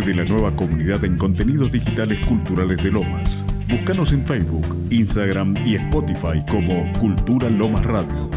de la nueva comunidad en contenidos digitales culturales de Lomas. Búscanos en Facebook, Instagram y Spotify como Cultura Lomas Radio.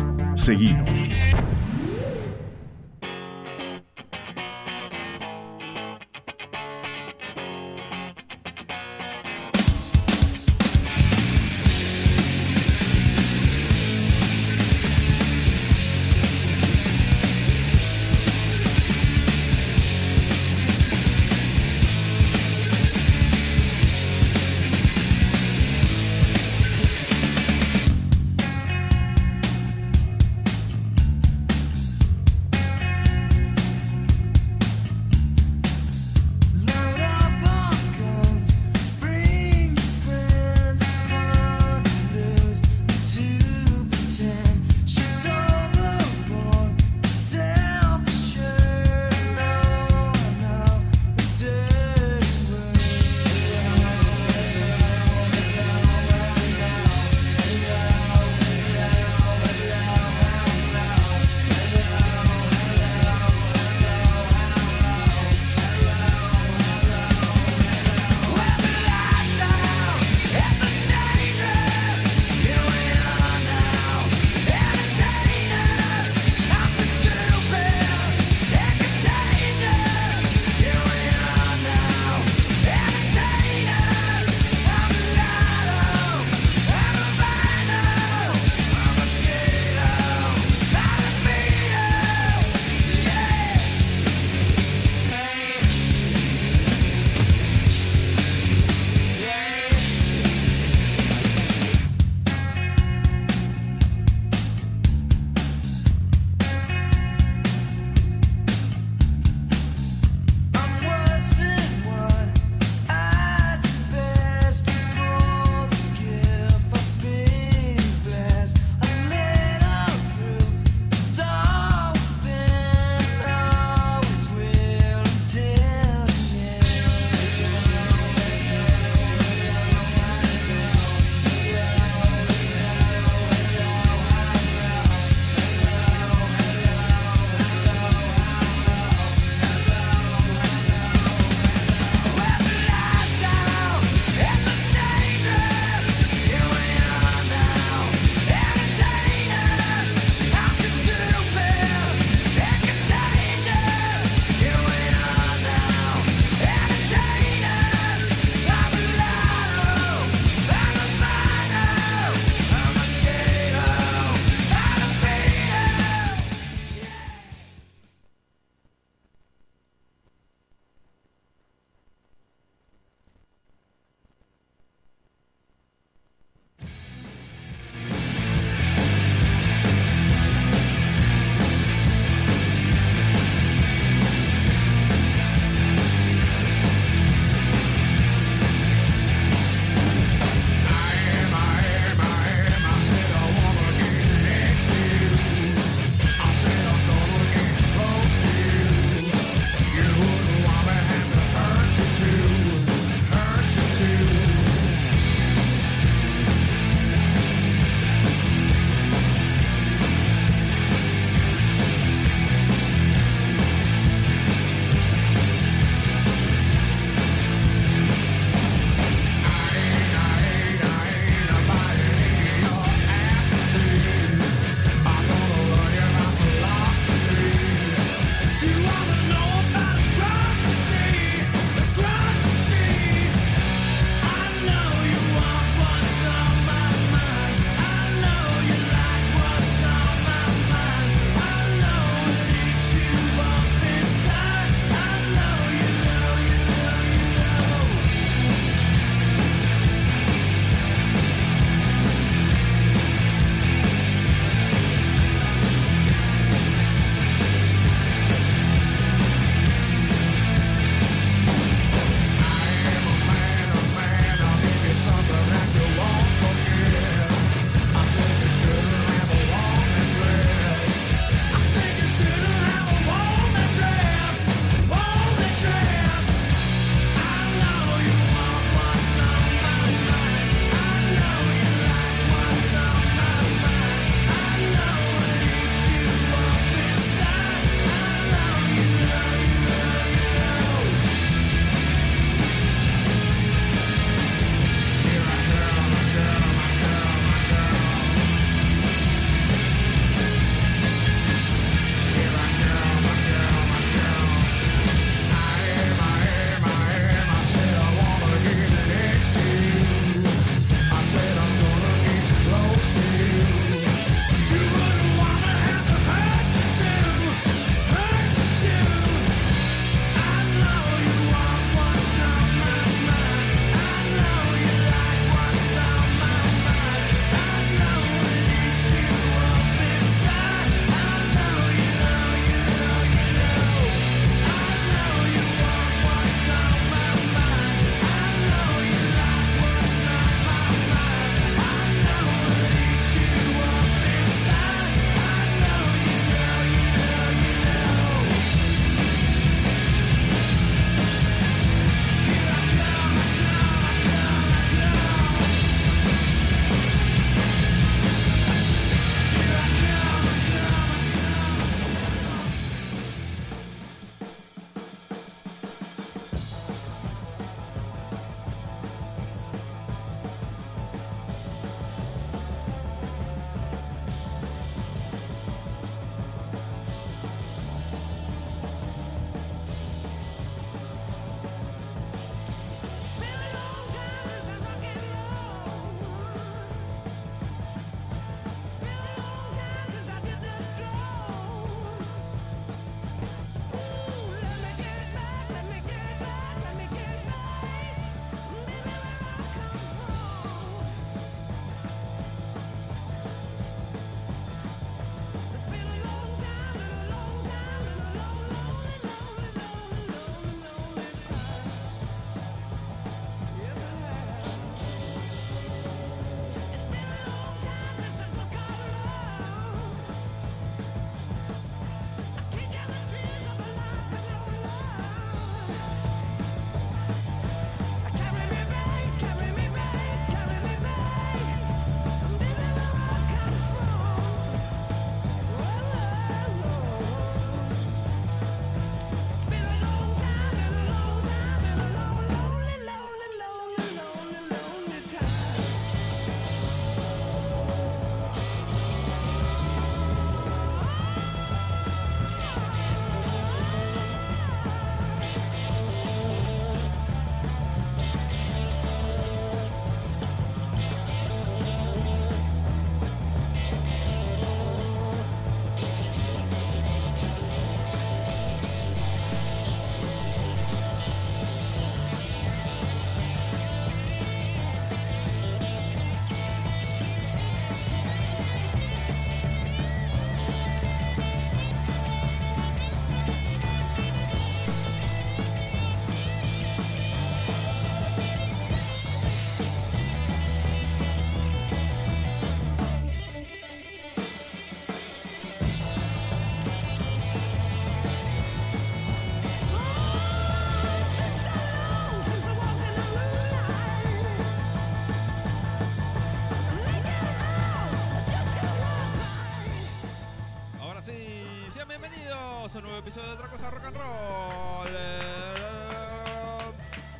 de otra cosa rock and roll.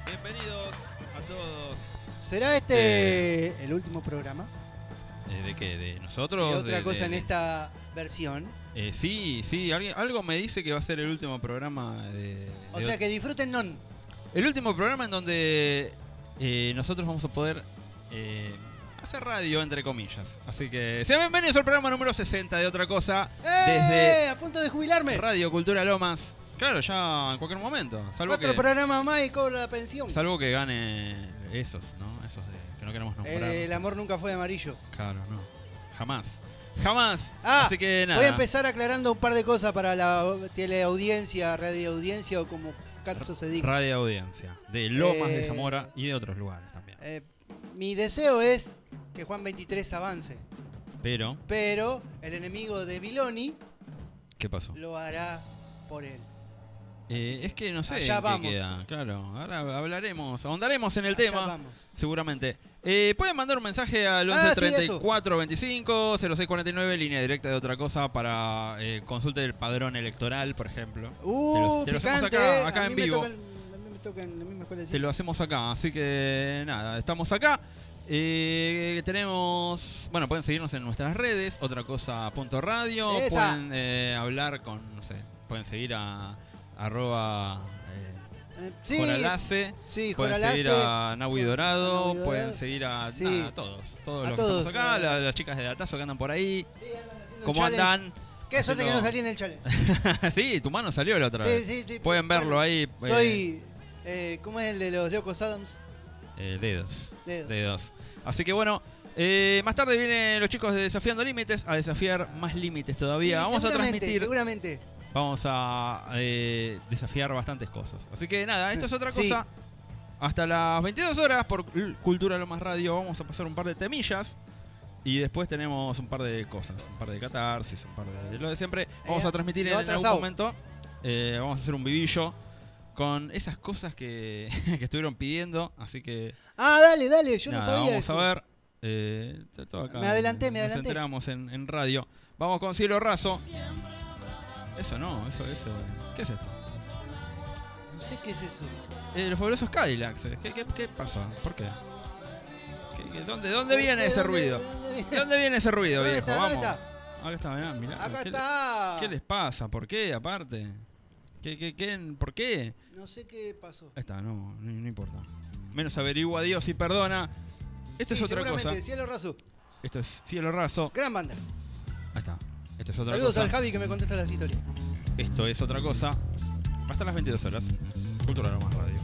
Bienvenidos a todos. ¿Será este eh, el último programa? Eh, ¿De qué? ¿De nosotros? De otra cosa en esta versión. Eh, sí, sí, algo me dice que va a ser el último programa de... o sea, que disfruten non. El último programa en donde nosotros vamos a poder hacer radio, entre comillas. Así que sean bienvenidos al programa número 60 de Otra Cosa, ¡Eh! desde A punto de jubilarme. Radio Cultura Lomas. Claro, ya en cualquier momento. Salvo Cuatro que, programas más y cobro la pensión. salvo que gane esos, ¿no? Esos de, que no queremos nombrar. Eh, el amor nunca fue de amarillo. Claro, no. Jamás. Jamás. Ah, Así que nada. Voy a empezar aclarando un par de cosas para la teleaudiencia, radioaudiencia o como caso se diga. Radio Audiencia. De Lomas de Zamora y de otros lugares también. Eh, mi deseo es que Juan 23 avance, Pero, pero el enemigo de Viloni ¿qué pasó? lo hará por él. Eh, es que no sé en qué vamos. queda. Claro, ahora hablaremos, ahondaremos en el Allá tema, vamos. seguramente. Eh, pueden mandar un mensaje al Ah, 11 sí, eso. 34 25 06 49, línea directa de otra cosa para eh, consulta del padrón electoral, por ejemplo. Uh, te lo, te hacemos acá, eh. acá en vivo. Tocan en la misma escuela de Te lo hacemos acá, así que nada, estamos acá. Eh, tenemos, bueno, pueden seguirnos en nuestras redes, otra cosa punto radio, Esa. pueden eh, hablar con, no sé, pueden seguir a arroba Eh, eh, sí, Joralace, sí, pueden Joralace. seguir a Nahui Dorado, Nahui Dorado. pueden seguir a, Sí. nada, a todos, todos A los todos. que estamos acá, la- las, chicas de Datazo que andan por ahí, andan cómo andan. Qué suerte que no salí en el challenge. sí, tu mano salió la otra vez. sí, sí, Pueden bueno, verlo ahí. eh, Soy. Eh, ¿Cómo es el de los Locos Adams? eh, dedos. Dedos. dedos. Así que bueno, eh, más tarde vienen los chicos de Desafiando Límites a desafiar más límites todavía. Sí, vamos a transmitir, Seguramente. vamos a eh, desafiar bastantes cosas. Así que nada, esto es otra Sí. cosa. Hasta las 22 horas por Cultura Lo Más Radio vamos a pasar un par de temillas. Y después tenemos un par de cosas, un par de catarsis, un par de, lo de siempre. Vamos a transmitir lo en, algún momento. vamos a hacer un vivillo con esas cosas que, que estuvieron pidiendo. Así que Ah, dale, dale, yo no sabía vamos eso. a ver. Eh, todo acá. Me adelanté, me Nos adelanté. enteramos en, en radio. Vamos con cielo raso. Eso no, eso, eso. ¿Qué es esto? No sé qué es eso. Eh, los fabulosos Cadillacs. eh. ¿Qué, qué, qué pasa? ¿Por qué? ¿Qué- qué- dónde, ¿Dónde viene ese ¿Dónde- ruido? dónde viene? ¿De dónde viene ese ruido, ¿Dónde viejo? está? Vamos. ¿Dónde Acá está, mirá, mirá. Acá ¿Qué, está. Le, ¿Qué les pasa? ¿Por qué, aparte? ¿Qué, qué, qué, ¿Por qué? No sé qué pasó. Ahí está, no, no, no importa. Menos averigua Dios y perdona. Esto Sí, es otra cosa. Cielo Raso. Esto es cielo raso. Gran banda. Ahí está. Esto es otra Saludos cosa. al Javi que me contesta las historias. Esto es otra cosa. Hasta las 22 horas. Cultura Más Radio.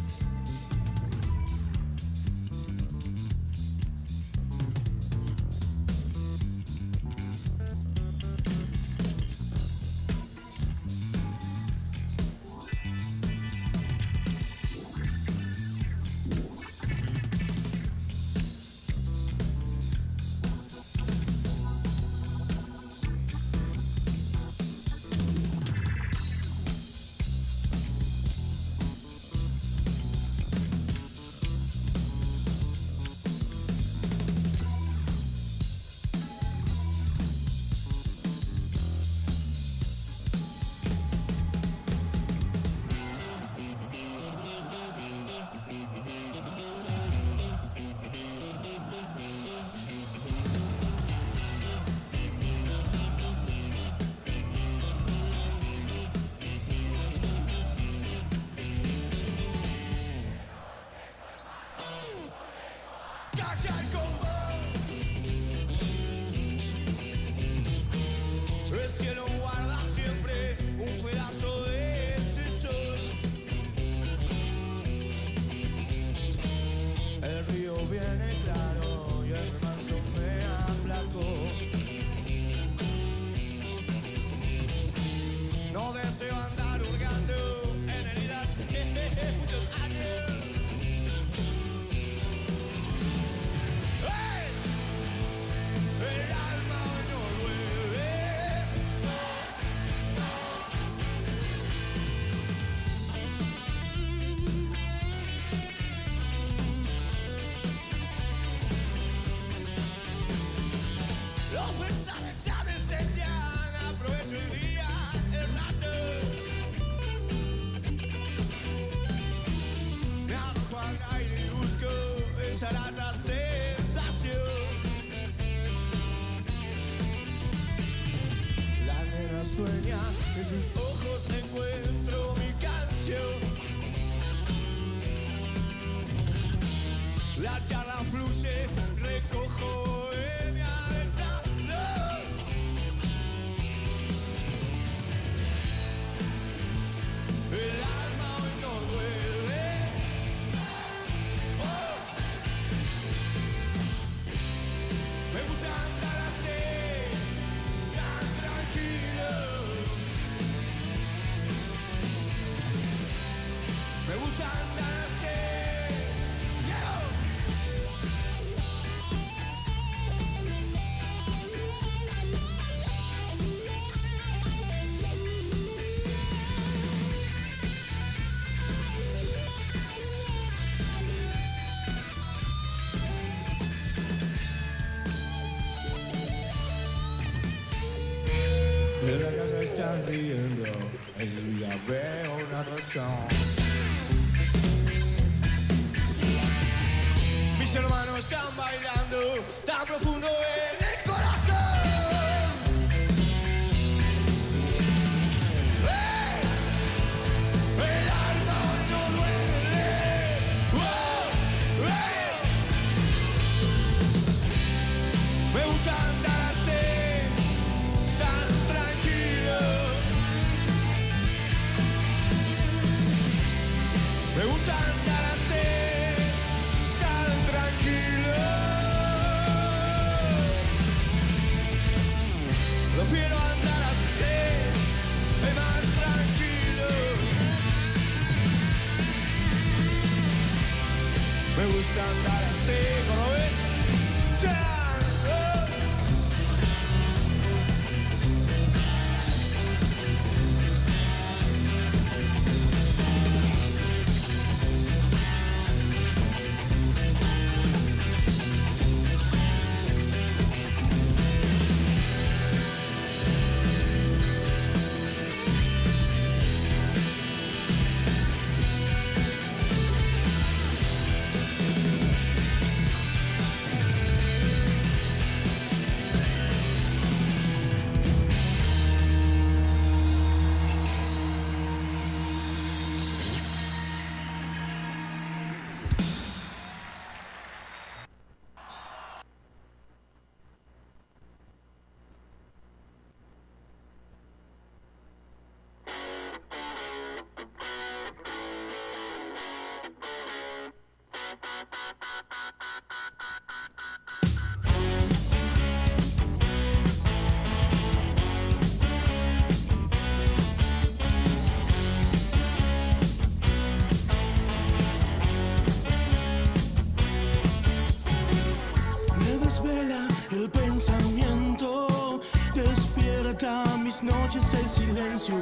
Desvela el pensamiento, despierta mis noches el silencio.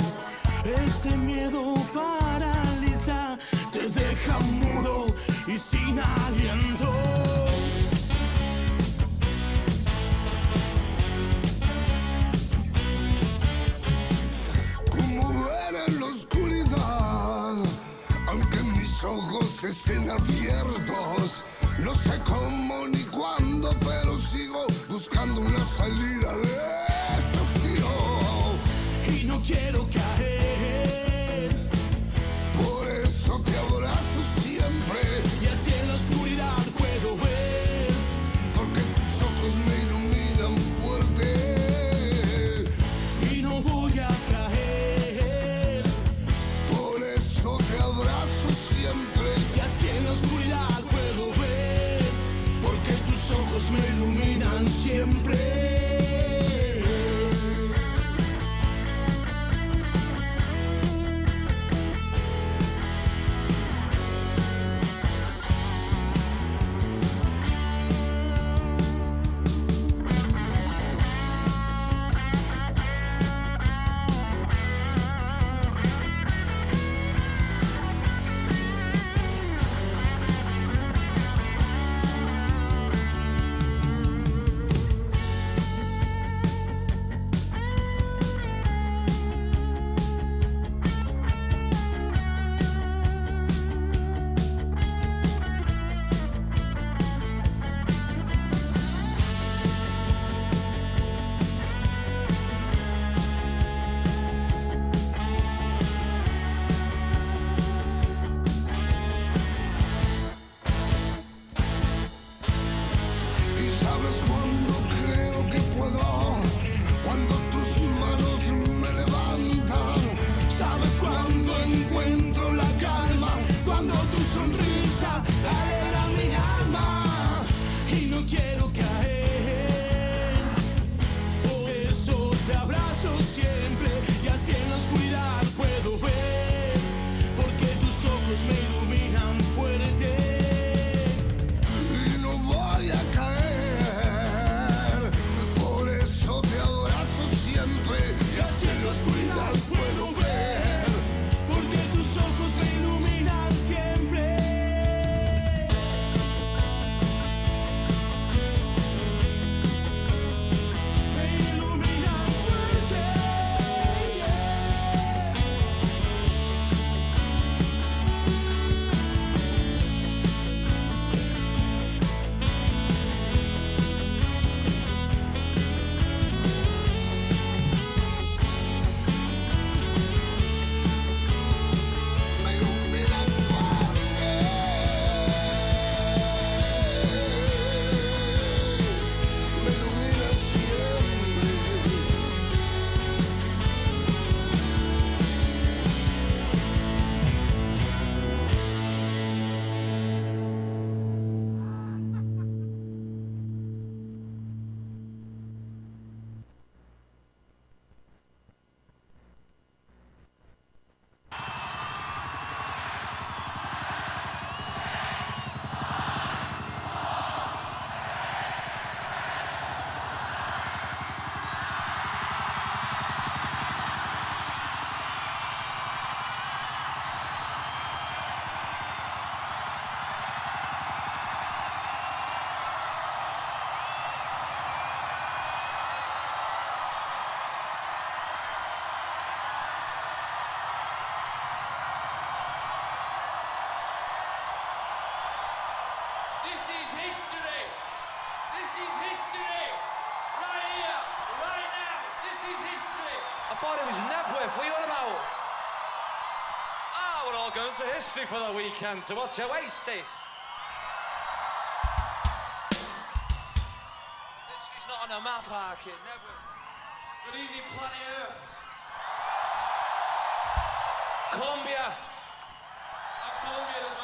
Este miedo paraliza, te deja mudo y sin aliento. Como ver en la oscuridad, aunque mis ojos estén abiertos. No sé cómo ni cuándo, buscando una salida de este hastío. Y no quiero caer, Por eso te abrazo siempre, y así en la oscuridad puedo ver. porque tus ojos me iluminan fuerte. Y no voy a caer, Por eso te abrazo siempre, y así en la oscuridad puedo ver. porque tus ojos me iluminan siempre. Thought it was Nebworth. What are you on about? Ah, we're all going to history for the weekend. So what's Oasis? History's not on a map, Harkin. Nebworth. Good evening, planet Earth. Columbia. I'm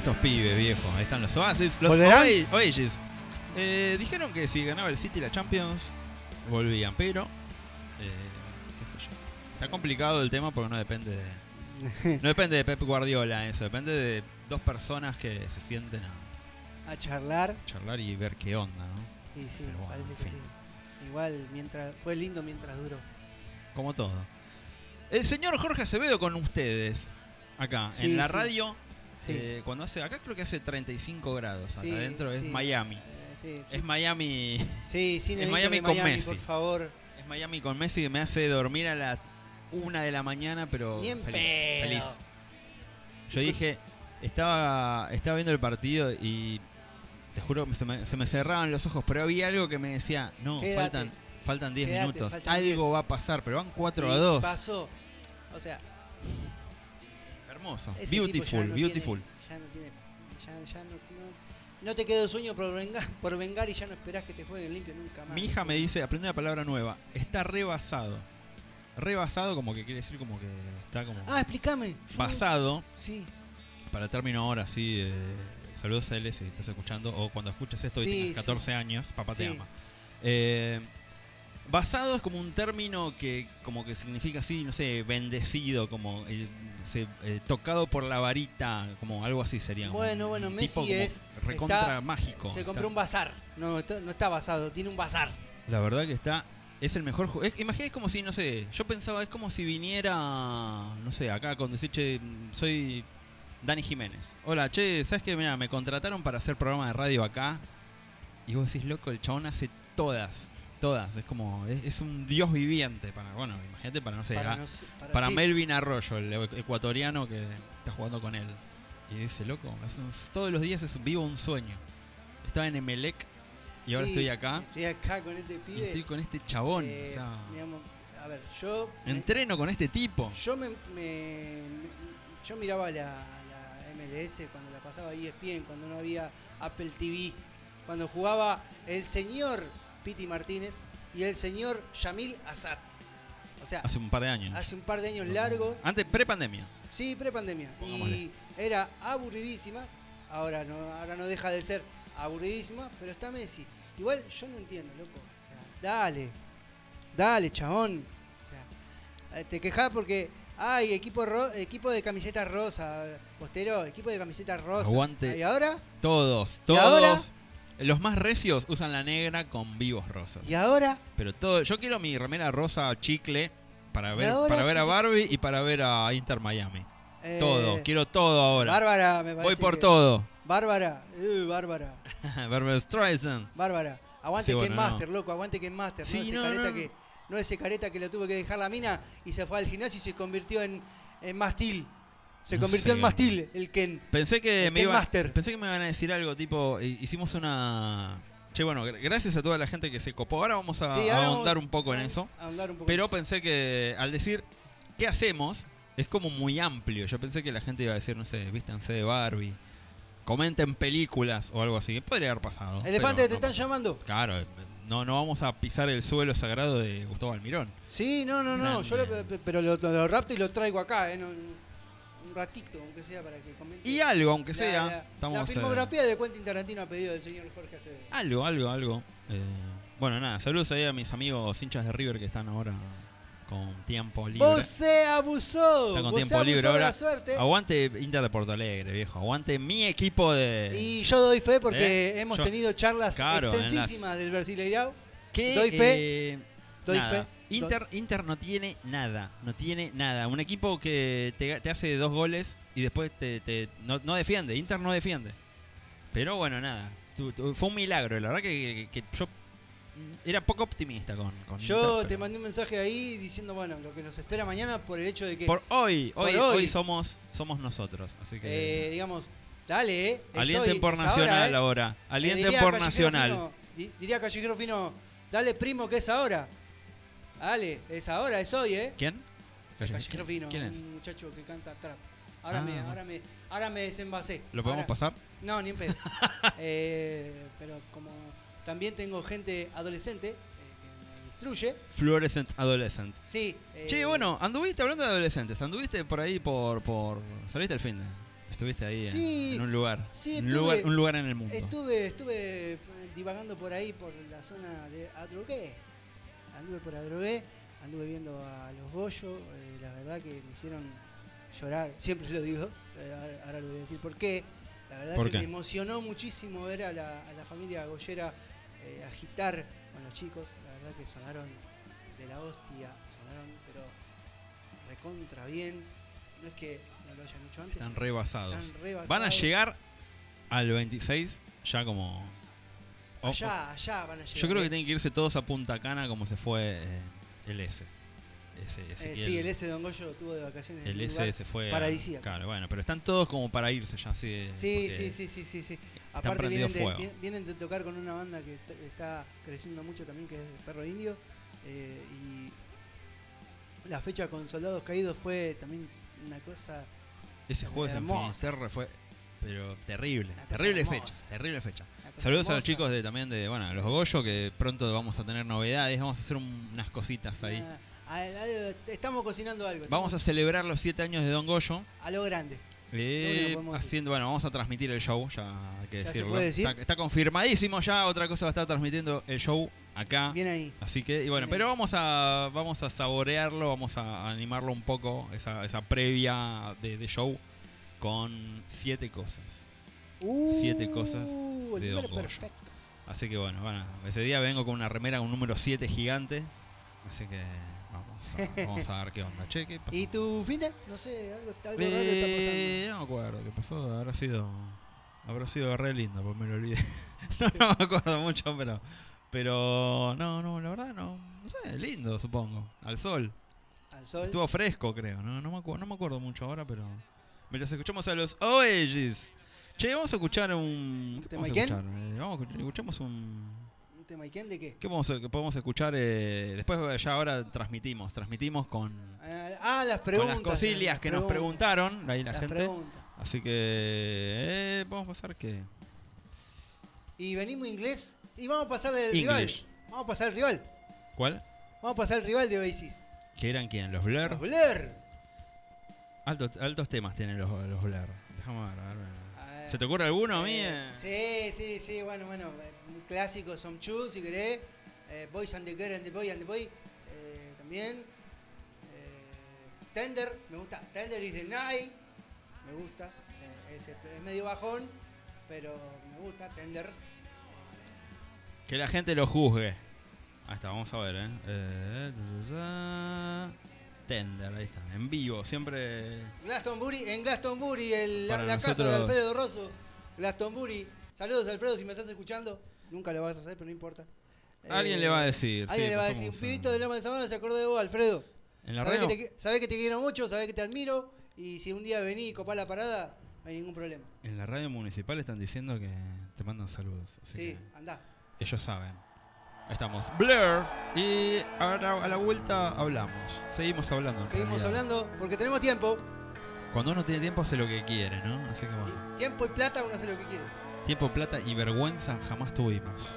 estos pibes, viejo? Ahí están los Oasis. Los Oasis. Eh, dijeron que si ganaba el City la Champions, volvían, pero. eh, qué sé yo. Está complicado el tema porque no depende de. No depende de Pep Guardiola eso, depende de dos personas que se sienten a A charlar. charlar y ver qué onda, ¿no? Sí, bueno, parece en que sí. Igual mientras fue lindo mientras duró. Como todo. El señor Jorge Acevedo con ustedes, acá, Sí, en la sí. radio. Sí. eh, cuando hace, acá creo que hace 35 grados, acá Sí, adentro es sí. Miami. Eh, sí. Es Miami, Sí, sin es Miami con Miami, Messi. por favor. es Miami con Messi que me hace dormir a la una de la mañana, pero feliz, pedo. feliz. Yo dije, estaba, estaba viendo el partido y te juro que se me, se me cerraban los ojos, pero había algo que me decía, no, Quédate. faltan faltan 10 Quédate, minutos, faltan algo 10. va a pasar, pero van 4 Y a 2. Pasó. O sea, Hermoso. ese Beautiful, no beautiful. tiene- ya no tiene Ya, ya no, no, no te quedó sueño por vengar, por vengar y ya no esperás que te jueguen limpio nunca más. Mi hija me dice, aprende una palabra nueva. Está rebasado. Rebasado como que quiere decir como que está como Ah, explícame. Basado. Sí. Para término ahora, sí. eh, saludos a él si estás escuchando. O cuando escuches esto y Sí, tengas 14 años, papá te ama. Eh, basado es como un término que como que significa así, no sé, bendecido, como eh, se- eh, tocado por la varita, como algo así sería. Bueno, un bueno, tipo Messi como es- recontra está- mágico. Se Está- compró un bazar. No, está- no está basado, tiene un bazar. La verdad que está. Es el mejor juego. Imagínate como si, no sé. Yo pensaba, es como si viniera. No sé, acá con decir, che, soy Dani Jiménez. Hola, che, ¿sabes qué? Mira, me contrataron para hacer programa de radio acá. Y vos decís, loco, el chabón hace todas. Todas. Es como. Es, es un dios viviente. Para, bueno, imagínate para, no sé. Para no sé- para- para sí. Melvin Arroyo, el ecuatoriano que está jugando con él. Y dice, loco, un- todos los días es vivo un sueño. Estaba en Emelec y ahora estoy acá. Estoy acá con este Y pibe. estoy con este chabón. Eh, o sea, digamos, a ver, yo. me- entreno con este tipo. Yo me, me- me- yo miraba la, la MLS cuando la pasaba ESPN, cuando no había Apple TV, cuando jugaba el señor Piti Martínez y el señor Yamil Azar. O sea, Hace un par de años. hace un par de años largos, Antes, pre-pandemia. sí, pre-pandemia. Y era aburridísima, ahora no, ahora no deja de ser aburridísima, pero está Messi. Igual yo no entiendo, loco. O sea, dale, dale, chabón. O sea, eh, te quejas porque hay equipo ro- equipo de camiseta rosa, postero, equipo de camiseta rosa. Aguante. ¿Y ahora? Todos, ¿Y ahora? Los más recios usan la negra con vivos rosas. ¿Y ahora? Pero todo, yo quiero mi remera rosa chicle para ¿Y ver, ahora? para ver a Barbie y para ver a Inter Miami. Eh, todo, quiero todo ahora. Bárbara, me parece. Voy por que- todo. Bárbara, uh, Bárbara, Barbara Streisand. Bárbara. Aguante Sí, que bueno, Master, no. loco, aguante que Master. Sí, no ese no, careta no. que. No ese careta que lo tuvo que dejar la mina y se fue al gimnasio y se convirtió en, en mastil. Se No convirtió en mastil, el Ken. Pensé que El me Ken iba, Master. pensé que me iban a decir algo tipo, eh, hicimos una Che, bueno, gra- gracias a toda la gente que se copó. Ahora vamos a, Sí, a ahondar vamos un poco en eso. un poco Pero pensé que al decir ¿qué hacemos? Es como muy amplio. Yo pensé que la gente iba a decir, no sé, vístanse de Barbie, comenten películas o algo así. Podría haber pasado. Elefante, ¿te no están pasó. llamando? Claro, eh, no, no vamos a pisar el suelo sagrado de Gustavo Almirón. Sí, no, no, no. Yo lo, pero lo, lo rapto y lo traigo acá, ¿eh? No, un ratito, aunque sea, para que comente. Y algo, aunque sea. la, estamos, la eh, filmografía de Quentin Tarantino a pedido del señor Jorge Acevedo. algo, algo, algo. Eh, bueno, nada, saludos ahí a mis amigos hinchas de River que están ahora con tiempo libre. Vos se abusó. Está con tiempo libre ahora. Aguante Inter de Porto Alegre, viejo. Aguante mi equipo de. Y yo doy fe porque ¿Eh? hemos Yo- tenido charlas Claro, en las- extensísimas del Brasileirao. doy fe, eh, doy nada. fe. Inter, Inter no tiene nada, no tiene nada. Un equipo que te, te hace dos goles y después te, te- no, no defiende. Inter no defiende. Pero bueno, nada. Tu- tu- fue un milagro. La verdad que, que- que yo era poco optimista con, con Yo Inter, te pero mandé un mensaje ahí diciendo, bueno, lo que nos espera mañana por el hecho de que, Por hoy, por hoy, hoy. somos, somos nosotros. Así que. eh, digamos, dale, eh. alienten hoy, por Nacional ahora, eh. ahora. Eh, Alienten diría por Nacional. Fino- diría Callejero Fino, dale primo que es ahora. Dale, es ahora, es hoy, ¿eh? ¿Quién? Callejero Fino, ¿Quién es? un muchacho que canta trap. Ahora, Ah, me, ahora, me, ahora me desenvasé. ¿Lo podemos Ahora- pasar? No, ni en pedo. Eh, pero como también tengo gente adolescente eh, que me instruye, Fluorescent Adolescent. sí. eh, Che, bueno, anduviste hablando de adolescentes, anduviste por ahí por. por saliste el fin de. Estuviste ahí en- Sí, en, un lugar. sí, un, estuve- lugar un lugar en el mundo. Estuve, estuve eh, divagando por ahí, por la zona de Adrogué. Anduve por Adrogué, anduve viendo a los Goyo. eh, la verdad que me hicieron llorar, siempre lo digo. eh, ahora, lo voy a decir por qué. La verdad ¿Por que qué? me emocionó muchísimo ver a la, a la familia Goyera eh, agitar con los chicos. La verdad que sonaron de la hostia, sonaron, pero recontra bien. No es que no lo hayan hecho antes. Están rebasados. están rebasados. Van a llegar al 26 ya como. O- Allá, allá van a llegar. Yo creo que tienen que irse todos a Punta Cana como se fue eh, el S. Ese, Eh, sí, el S de Don Goyo lo tuvo de vacaciones. El S se fue. paradisíaco. Claro, bueno, pero están todos como para irse ya, sí. Sí, porque sí, sí, sí, sí, sí. Aparte vienen de, fuego. vien- vienen de tocar con una banda que está creciendo mucho también, que es Perro Indio. eh, y la fecha con Soldados Caídos fue también una cosa... Ese jueves en hermoso. Finisterre fue Pero terrible, terrible hermosa. fecha, terrible fecha. Saludos a los chicos de también de, bueno, a los Goyo, que pronto vamos a tener novedades, vamos a hacer un- unas cositas ahí. Ah, a- a- estamos cocinando algo. Vamos a celebrar los 7 años de Don Goyo. a lo grande. eh, haciendo, bueno, vamos a transmitir el show, ya hay que ¿Ya se decirlo. puede decir? Está, está confirmadísimo ya, otra cosa va a estar transmitiendo el show acá. Bien ahí. Así que, y bueno, Bien pero ahí. vamos a, vamos a saborearlo, vamos a animarlo un poco, esa, esa previa de, de show, con siete cosas. Siete cosas Uh, el de número Don perfecto. Así que bueno, bueno, ese día vengo con una remera con un número 7 gigante. Así que vamos a, vamos a ver qué onda. Che, ¿qué pasó? ¿Y tu fin? No sé, algo, algo raro Eh, está no me acuerdo qué pasó, habrá sido habrá sido re lindo, porque me lo olvidé. no, no me acuerdo mucho, pero pero no, no, la verdad no, no sé, lindo supongo, al sol. pasando. Al sol. Estuvo fresco, creo, no no me acuerdo, no me acuerdo mucho ahora, pero mientras escuchamos a los Oasis. Che, vamos a escuchar un ¿qué ¿Tema vamos a escuchar? Eh, vamos escuchamos un ¿Un tema y quién de qué? ¿Qué podemos, podemos escuchar? eh, después ya ahora transmitimos, transmitimos con, Ah, Ah, las con preguntas. las cosillas las que nos preguntaron, ahí la las gente. preguntas. Así que eh, vamos a pasar que Y venimos inglés y vamos a pasar el rival. Vamos a pasar el rival. ¿Cuál? Vamos a pasar el rival de Oasis. ¿Que eran quién? ¿Los Blur? Los Blair. Altos, altos temas tienen los, los Blur. Déjame ver, a ver. ¿Se te ocurre alguno a mí? eh, eh? Sí, sí, sí, bueno, bueno, eh, muy clásico, Some Chu, si querés, eh, Boys and the Girl and the Boy and the Boy, eh, también, eh, Tender, me gusta, Tender is the Night, me gusta, eh, es, es medio bajón, pero me gusta, Tender, Que la gente lo juzgue. Ahí está, vamos a ver, ¿eh? Eh ta, ta, ta. Tender, ahí está, en vivo, siempre Glastonbury, en Glastonbury, el- la, casa de Alfredo Rosso, Glastonbury, saludos Alfredo si me estás escuchando, nunca lo vas a hacer, pero no importa. Alguien Eh, le va a decir, Alguien sí, le va a decir, un pibito de Loma de Zamora se acordó de vos, Alfredo. en la Sabés radio. que, te, sabés que te quiero mucho, sabés que te admiro. Y si un día venís y copás la parada, no hay ningún problema. En la radio municipal están diciendo que te mandan saludos. Así Sí, que andá. ellos saben. Estamos. Blur. Y ahora a la vuelta hablamos. Seguimos hablando. Seguimos realidad. hablando porque tenemos tiempo. Cuando uno tiene tiempo hace lo que quiere, ¿no? Así que bueno. Tiempo y plata, uno hace lo que quiere. Tiempo, plata y vergüenza jamás tuvimos.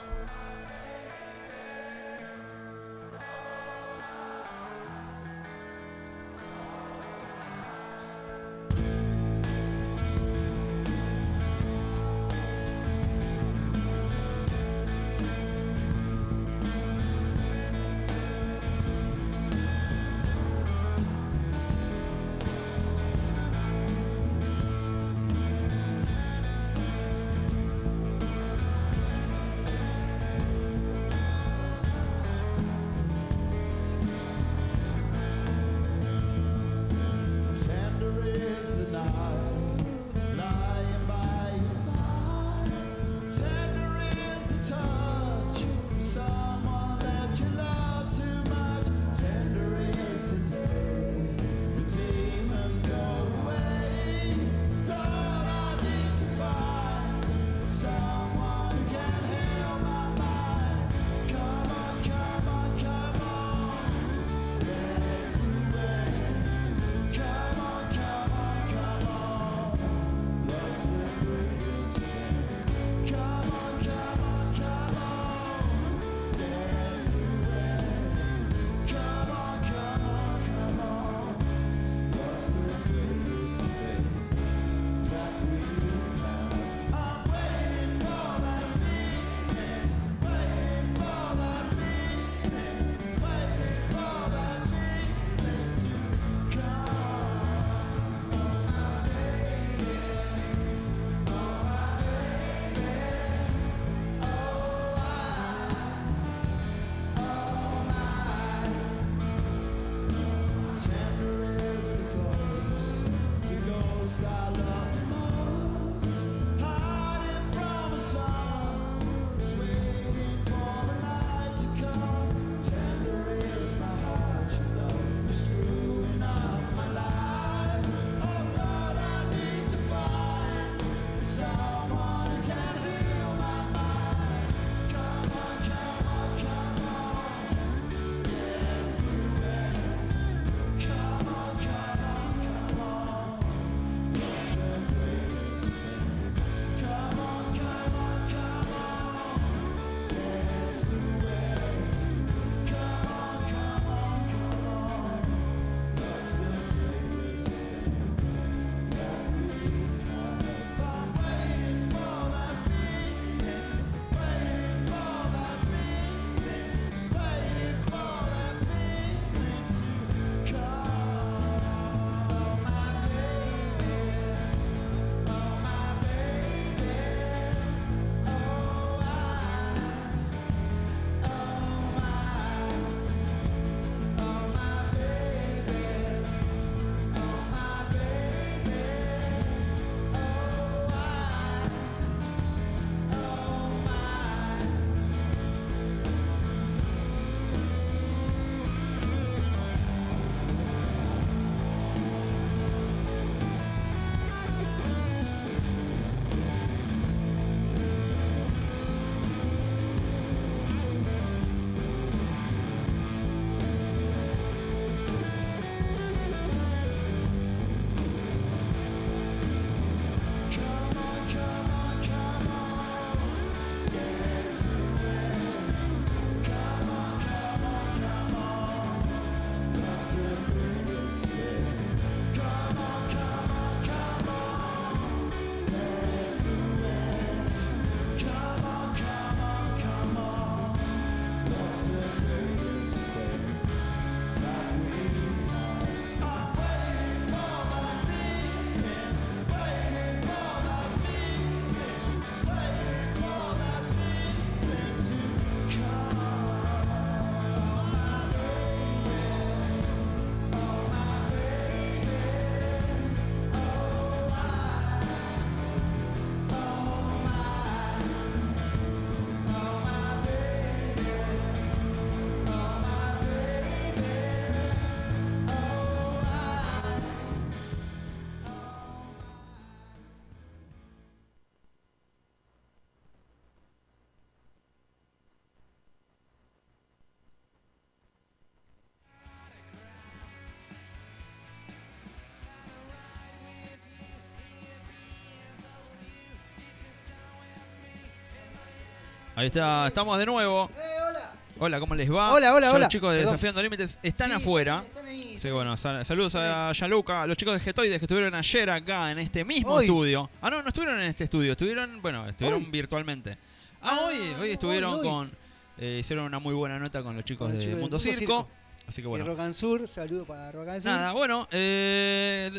Ahí está, estamos de nuevo. ¡Eh, hola! Hola, ¿cómo les va? Hola, hola, Ya hola. Los chicos de Perdón. Desafiando Límites están Sí, afuera. Están ahí. Sí, bueno, sal- saludos a Yaluca, a los chicos de Getoides que estuvieron ayer acá en este mismo Hoy. estudio. Ah, no, no estuvieron en este estudio, estuvieron, bueno, estuvieron Hoy. virtualmente. Ah, Ah, hoy, hoy estuvieron hoy. con, eh, hicieron una muy buena nota con los chicos Con de Mundo Mundo Circo. Circo. Así que Y bueno, Rock and Sur, saludo para Rock and Sur. nada, bueno, eh,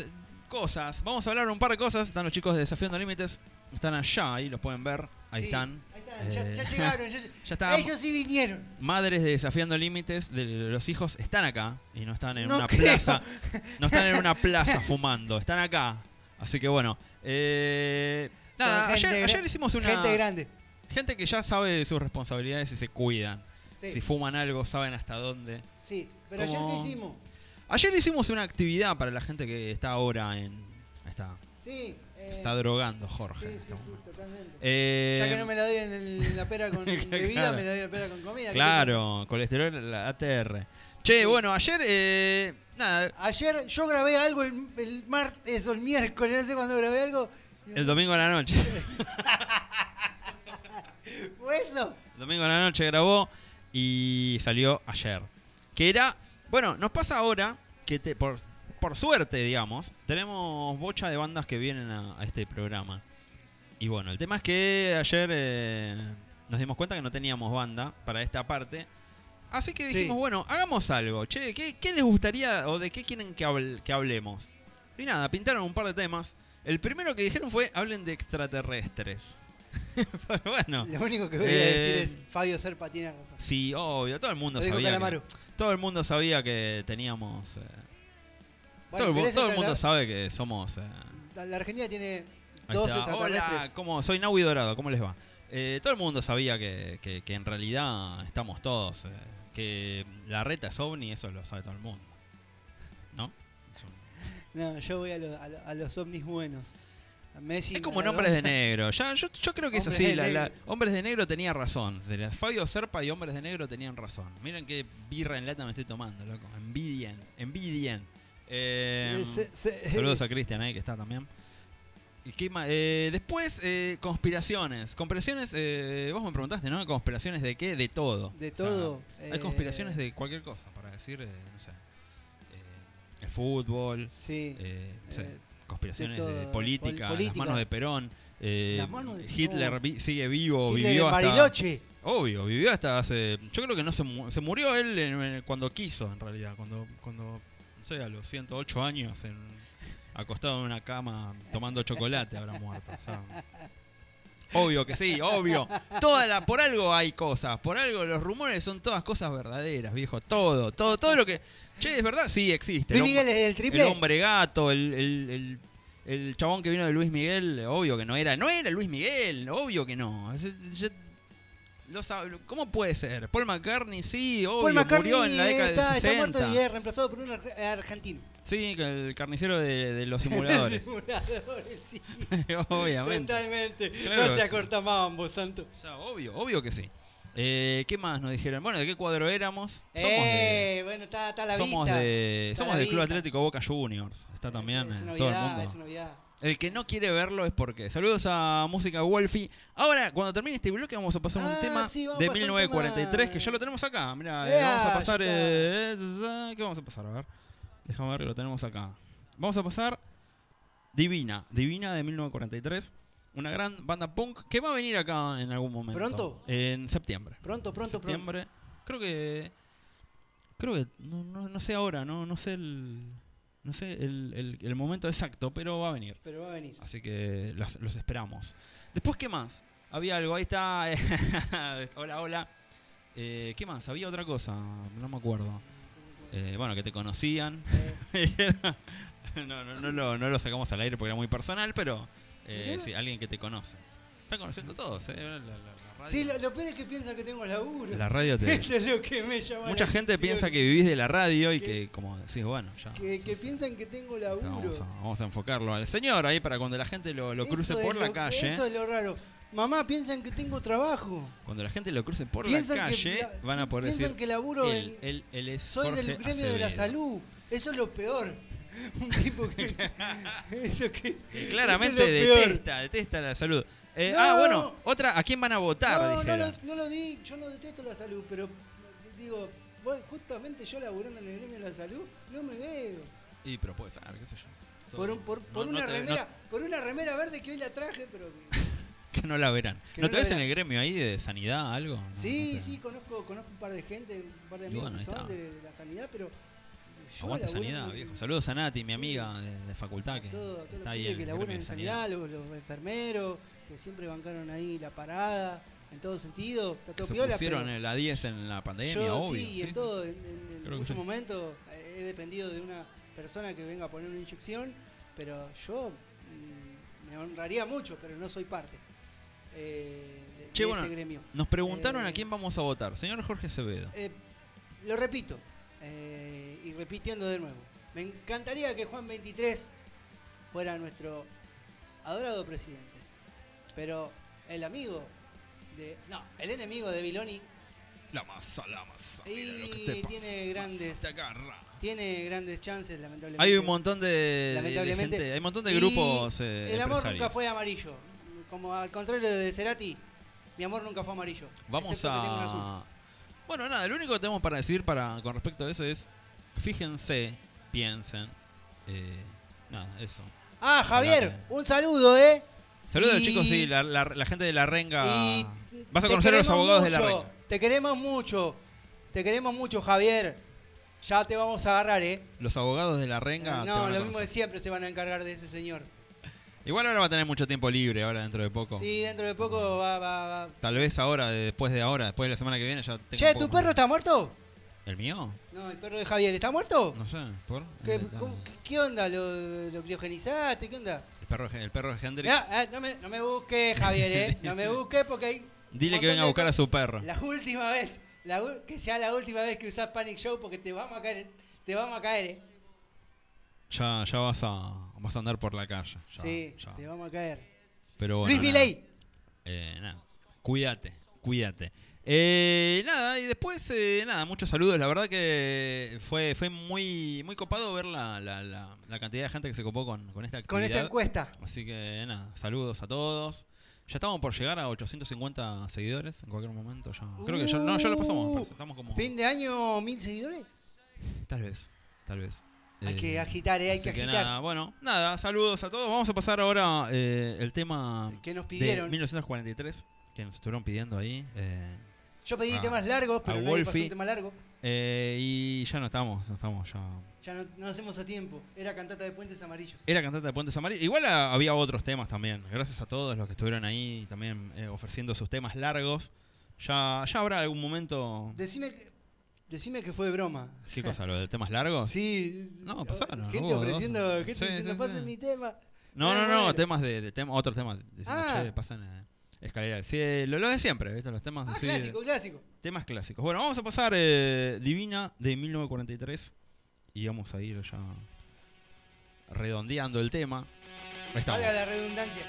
cosas. Vamos a hablar un par de cosas. Están los chicos de Desafiando Límites, están allá, ahí los pueden ver. Ahí Sí, están. Ya, Eh, ya llegaron. Ya, está. Ellos sí vinieron. Madres de Desafiando Límites, de los hijos, están acá y no están en No una creo. plaza. No están en una plaza fumando, están acá. Así que bueno. eh, nada, Son gente ayer, gra- ayer hicimos una. Gente grande. gente que ya sabe de sus responsabilidades y se cuidan. Sí, Si fuman algo, saben hasta dónde. sí. Pero ayer qué hicimos. Ayer hicimos una actividad para la gente que está ahora en. Está, Sí. Eh, está drogando, sí, Jorge. sí, este sí, momento. totalmente. Eh, ya que no me la doy en, el- en la pera con bebida, Claro. me la doy en la pera con comida. ¿qué Claro, colesterol, la ATR. Che, Sí. bueno, ayer. eh, nada? Ayer yo grabé algo el, el martes o el miércoles, no sé cuándo grabé algo. el domingo a la noche. ¿Fue eso? El domingo a la noche grabó y salió ayer. Que era. Bueno, nos pasa ahora que te- por, por suerte, digamos, tenemos bocha de bandas que vienen a, a este programa. Y bueno, el tema es que ayer eh, nos dimos cuenta que no teníamos banda para esta parte. Así que Sí. dijimos, bueno, hagamos algo. Che, ¿qué, qué les gustaría o de qué quieren que, habl- que hablemos? Y nada, pintaron un par de temas. El primero que dijeron fue, hablen de extraterrestres. Pero bueno. Lo único que voy a Eh, decir es Fabio Serpa tiene razón. Sí, obvio, todo el mundo Lo sabía. que- todo el mundo sabía que teníamos. eh, Bueno, todo el, todo mundo sabe que somos. eh, la, Argentina tiene dos. Hola, ¿cómo? Soy Naui Dorado, ¿cómo les va? Eh, todo el mundo sabía que, que- que en realidad estamos todos. eh, que la reta es ovni, eso lo sabe todo el mundo. ¿No? Un- No, yo voy a, lo- a lo- a los ovnis buenos. Messi, es como en. Hombres de Negro. Ya, yo, yo creo que es Hombres así. de la- la- Negro. Hombres de Negro tenía razón. Fabio Serpa y Hombres de Negro tenían razón. Miren qué birra en lata me estoy tomando, loco. Envidien, envidien. Eh, Se- se- Saludos a Cristian ahí que está también. ¿Y qué eh, después, eh, conspiraciones. Conspiraciones, eh, vos me preguntaste, ¿no? ¿Conspiraciones de qué? De todo. De O sea, todo. hay conspiraciones de cualquier cosa, para decir, no sé, el fútbol, Sí. no sé, conspiraciones de política, pol- política. las manos de Perón. Las manos de- Hitler vi- sigue vivo, Hitler vivió hasta... Bariloche. Obvio, vivió hasta hace. Yo creo que no se, mu- se murió él en- en- cuando quiso, en realidad. Cuando, cuando, sé, a los 108 años, en- acostado en una cama tomando chocolate, habrá muerto. obvio que sí, obvio. Toda la, por algo hay cosas, por algo los rumores son todas cosas verdaderas, viejo. Todo, todo, todo lo que. Che, ¿es verdad? Sí, existe. Luis El Miguel es el el triple. hombre gato, el, el, el- el chabón que vino de Luis Miguel, obvio que no era. No era Luis Miguel, obvio que no. ¿Cómo puede ser? Paul McCartney, sí, obvio, Paul McCartney murió en la década está, del está 60. muerto y es reemplazado por un ar- argentino. Sí, el carnicero de, de los simuladores. Simuladores, sí. Obviamente. Totalmente. Claro. No se acorta mambo, santo. O sea, obvio, obvio que sí. Eh, ¿Qué más nos dijeron? Bueno, ¿de qué cuadro éramos? Somos de. eh, bueno, está, está la Somos, vista. de, Está somos la del Club. Atlético Boca Juniors. Está también Es eh, una todo el novedad, mundo. es novedad. El que no quiere verlo es porque. Saludos a Música Wolfie. Ahora, cuando termine este bloque, vamos a pasar Ah, un tema sí, de a pasar un 1943 tema. que ya lo tenemos acá. Mira, Ea, vamos a pasar. eh, ¿Qué vamos a pasar? A ver. Déjame ver que lo tenemos acá. Vamos a pasar Divina. Divina de 1943. Una gran banda punk que va a venir acá en algún momento. ¿Pronto? En septiembre. Pronto, pronto, pronto. septiembre. Creo que. Creo que. No, no, no sé ahora, no, no sé el. No sé el, el- el momento exacto, pero va a venir. Pero va a venir. Así que los, los esperamos. Después, ¿qué más? Había algo, ahí está. hola, hola. Eh, ¿Qué más? Había otra cosa, no me acuerdo. Eh, bueno, que te conocían. no, no, no, lo, no lo sacamos al aire porque era muy personal, pero eh, sí, alguien que te conoce. Están conociendo todos, ¿eh? La, la- la radio, Sí, lo, lo peor es que piensan que tengo laburo. la radio te... Eso es lo que me llama Mucha la gente atención. piensa que vivís de la radio y Que- que, como decís, bueno, ya. Que, piensan que tengo laburo. Vamos a, vamos a enfocarlo al señor ahí para cuando la gente lo, lo cruce Eso por la lo- calle. Eso es lo raro. Mamá, piensan que tengo trabajo. Cuando la gente lo cruce por la Piensan calle, la- van a poder piensan decir. que laburo él, en- él, él es Soy Jorge del gremio de la Acevedo". salud. Eso es lo peor. Un tipo que. eso que Claramente eso es detesta, detesta la salud. Eh, No. Ah, bueno, otra, ¿a quién van a votar? No, no lo, no lo di, yo no detesto la salud, pero digo, vos, justamente yo laburando en el gremio de la salud, no me veo. Y pero puede ser, qué sé yo. Todo- Por, un- por, no- por no una te- remera, por una remera verde que hoy la traje, pero que no la verán. Que ¿No te ves en el gremio ahí de sanidad, algo? Sí, te- sí, conozco, conozco un par de gente, un par de amigos bueno, que son de, de la sanidad, pero Aguante sanidad, viejo. Saludos a Nati, mi amiga de, de facultad que todo, todo está ahí que laburan en sanidad. sanidad, los, los enfermeros, que siempre bancaron ahí la parada, en todo sentido, está todo se piola, pusieron pero en la 10 en la pandemia, yo obvio. sí, sí, en todo, en, en- en muchos sí. momentos eh, he dependido de una persona que venga a poner una inyección, pero yo mm, me honraría mucho, pero no soy parte eh, de, Che, de bueno, ese gremio. Nos preguntaron Eh, a quién vamos a votar. Señor Jorge Acevedo. Eh, lo repito, eh, repitiendo de nuevo, me encantaría que Juan 23 fuera nuestro adorado presidente, pero el amigo de... No, el enemigo de Viloni La masa, la masa. Y mira lo que te pasa, tiene grandes- Te agarra. tiene grandes chances, lamentablemente. Hay un montón de, Lamentablemente. gente, hay un montón de grupos eh, El amor nunca fue amarillo. Como al contrario de Cerati, mi amor nunca fue amarillo. Vamos a. Bueno, nada, lo único que tenemos para decir para, con respecto a eso es. Fíjense, piensen. eh, nada, eso. Ah, Javier, un saludo, ¿eh? Saludos, Y- chicos, sí, la, la- la gente de la renga. Y Vas a conocer a los abogados de la renga. Te queremos mucho. Te queremos mucho, Javier. Ya te vamos a agarrar, ¿eh? Los abogados de la renga. te no, van a lo mismo de siempre se van a encargar de ese señor. Igual ahora va a tener mucho tiempo libre, ahora dentro de poco. Sí, dentro de poco va, va, va. Tal vez ahora, de- después de ahora, después de la semana que viene, ya tengo Che, ¿tu perro está muerto? ¿El mío? No, el perro de Javier, ¿está muerto? No sé, ¿por? ¿Qué, Eh, cómo- qué- qué onda? ¿Lo, lo criogenizaste? ¿Qué onda? el, perro, el perro de Hendrix. Ah, ah, no, me, no me busques, Javier, ¿eh? No me busques porque hay. Dile que venga a de buscar a su perro. La última vez, la u- que sea la última vez que usás Panic Show porque te vamos a caer, te vamos a caer, ¿eh? Ya, ya vas a vas a andar por la calle. ya, sí, ya. te vamos a caer. Pero bueno, Luis nada. Milei. Eh, nada, cuídate, cuídate. Eh, nada, y después, eh, nada, muchos saludos. La verdad que fue, fue muy, muy copado ver la, la, la, la cantidad de gente que se copó con, con esta Con actividad. esta encuesta. Así que nada, saludos a todos. Ya estamos por llegar a 850 seguidores en cualquier momento. Ya. Creo que ya, no, ya lo pasamos. me parece. Estamos como. Fin de año, mil seguidores. Tal vez, tal vez. Hay Eh, que agitar, ¿eh? Hay que agitar. nada, bueno, nada, saludos a todos. Vamos a pasar ahora eh, el tema Que nos de pidieron. 1943 que nos estuvieron pidiendo ahí. eh, Yo pedí a- temas largos, pero a nadie pasó Wolfie. un tema largo. eh, y ya no estamos, no estamos ya. Ya no, no hacemos a tiempo. Era cantata de Puentes Amarillos. Era cantante de Puentes Amarillos. Igual ah, había otros temas también. Gracias a todos los que estuvieron ahí también eh, ofreciendo sus temas largos. Ya, ya habrá algún momento. Decime que, decime que fue de broma. ¿Qué cosa? ¿Lo de temas largos? Sí. No, pasaron, Gente dos. ofreciendo, gente Sí, diciendo, sí, pasen mi tema. No, Ah, no, no, temas de, de tema, otros temas. Diciendo, Ah. che, pasan eh, escalera al cielo, lo de siempre, ¿viste? Los temas Ah, así. clásico, clásico. Temas clásicos. Bueno, vamos a pasar eh, Divina de 1943 y vamos a ir ya redondeando el tema. Ahí estamos. Valga la redundancia.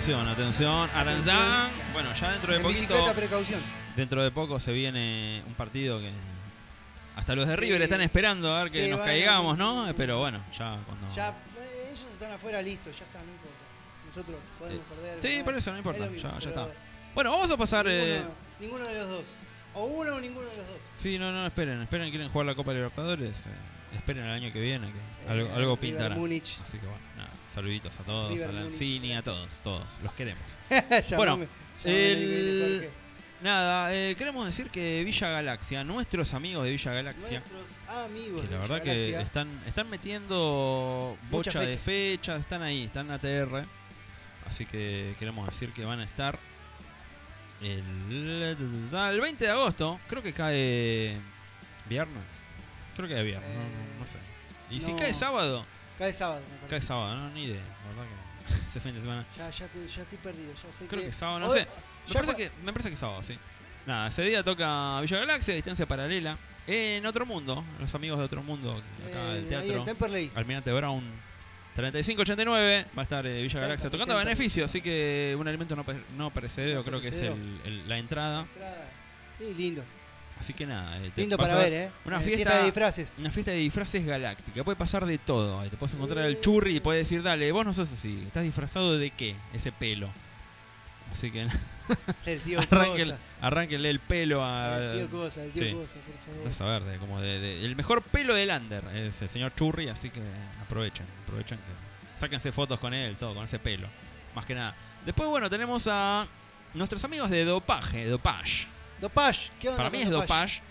Atención, atención, atención. Bueno, ya dentro de poquito, precaución. dentro de poco se viene un partido que hasta los de Sí. River están esperando a ver que Sí, nos caigamos, ¿no? Pero bueno, ya cuando Ya, eh, ellos están afuera, listo, ya está, no importa. Nosotros podemos perder. Sí, por eso no importa, es mismo, ya- ya está. Bueno, vamos a pasar Ninguno, eh, ninguno de los dos. O uno o ninguno de los dos. Sí, no, no, esperen, esperen, quieren jugar la Copa Libertadores, eh, esperen el año que viene que algo, Eh, algo River pintará. Así que bueno, nada, saluditos a todos, River a Lanzini, a todos, todos, los queremos. Bueno, el-. Nada, eh, queremos decir que Villa Galaxia, nuestros amigos de Villa Galaxia, Nuestros amigos. que de la verdad Villa que Galaxia, están, están metiendo bocha de fechas. están ahí, están ATR. Así que queremos decir que van a estar el, el 20 de agosto, creo que cae viernes. Creo que es viernes, no, no- no sé. Y si no. cae sábado, Cae sábado, me cae parece. sábado, no, ni idea, la verdad que ese fin de semana. Ya, ya, te- ya estoy perdido. Ya sé Creo que, que sábado, no Hoy- sé. Me ya parece, que, me parece que sábado, sí. Nada, ese día toca Villa Galaxia, distancia paralela. En otro mundo, los amigos de otro mundo, acá del eh, Ahí en teatro. Temperley. Almirante Brown 3589 va a estar eh, Villa Galaxia tocando a beneficio, así que un alimento no, pe- no perecedero No creo que es perecedero. el- el- la entrada. Entrada. Sí, lindo. Así que nada, eh, te Lindo para ver, ¿eh? Una Eh, fiesta, de disfraces. Una fiesta de disfraces galáctica, puede pasar de todo. Ahí te puedes encontrar Eh. el churri y puedes decir, dale, vos no sos así, estás disfrazado de qué, ese pelo. Así que arránquenle, arránquenle el pelo a... El tío Cosa, el tío sí. Cosa, por favor. Vas a ver, como de, de- el mejor pelo del under es el señor Churri, así que aprovechen, aprovechen que sáquense fotos con él, todo, con ese pelo, más que nada. Después, bueno, tenemos a nuestros amigos de Dopaje, Dopage. Dopage, ¿qué onda? Para mí es Dopage.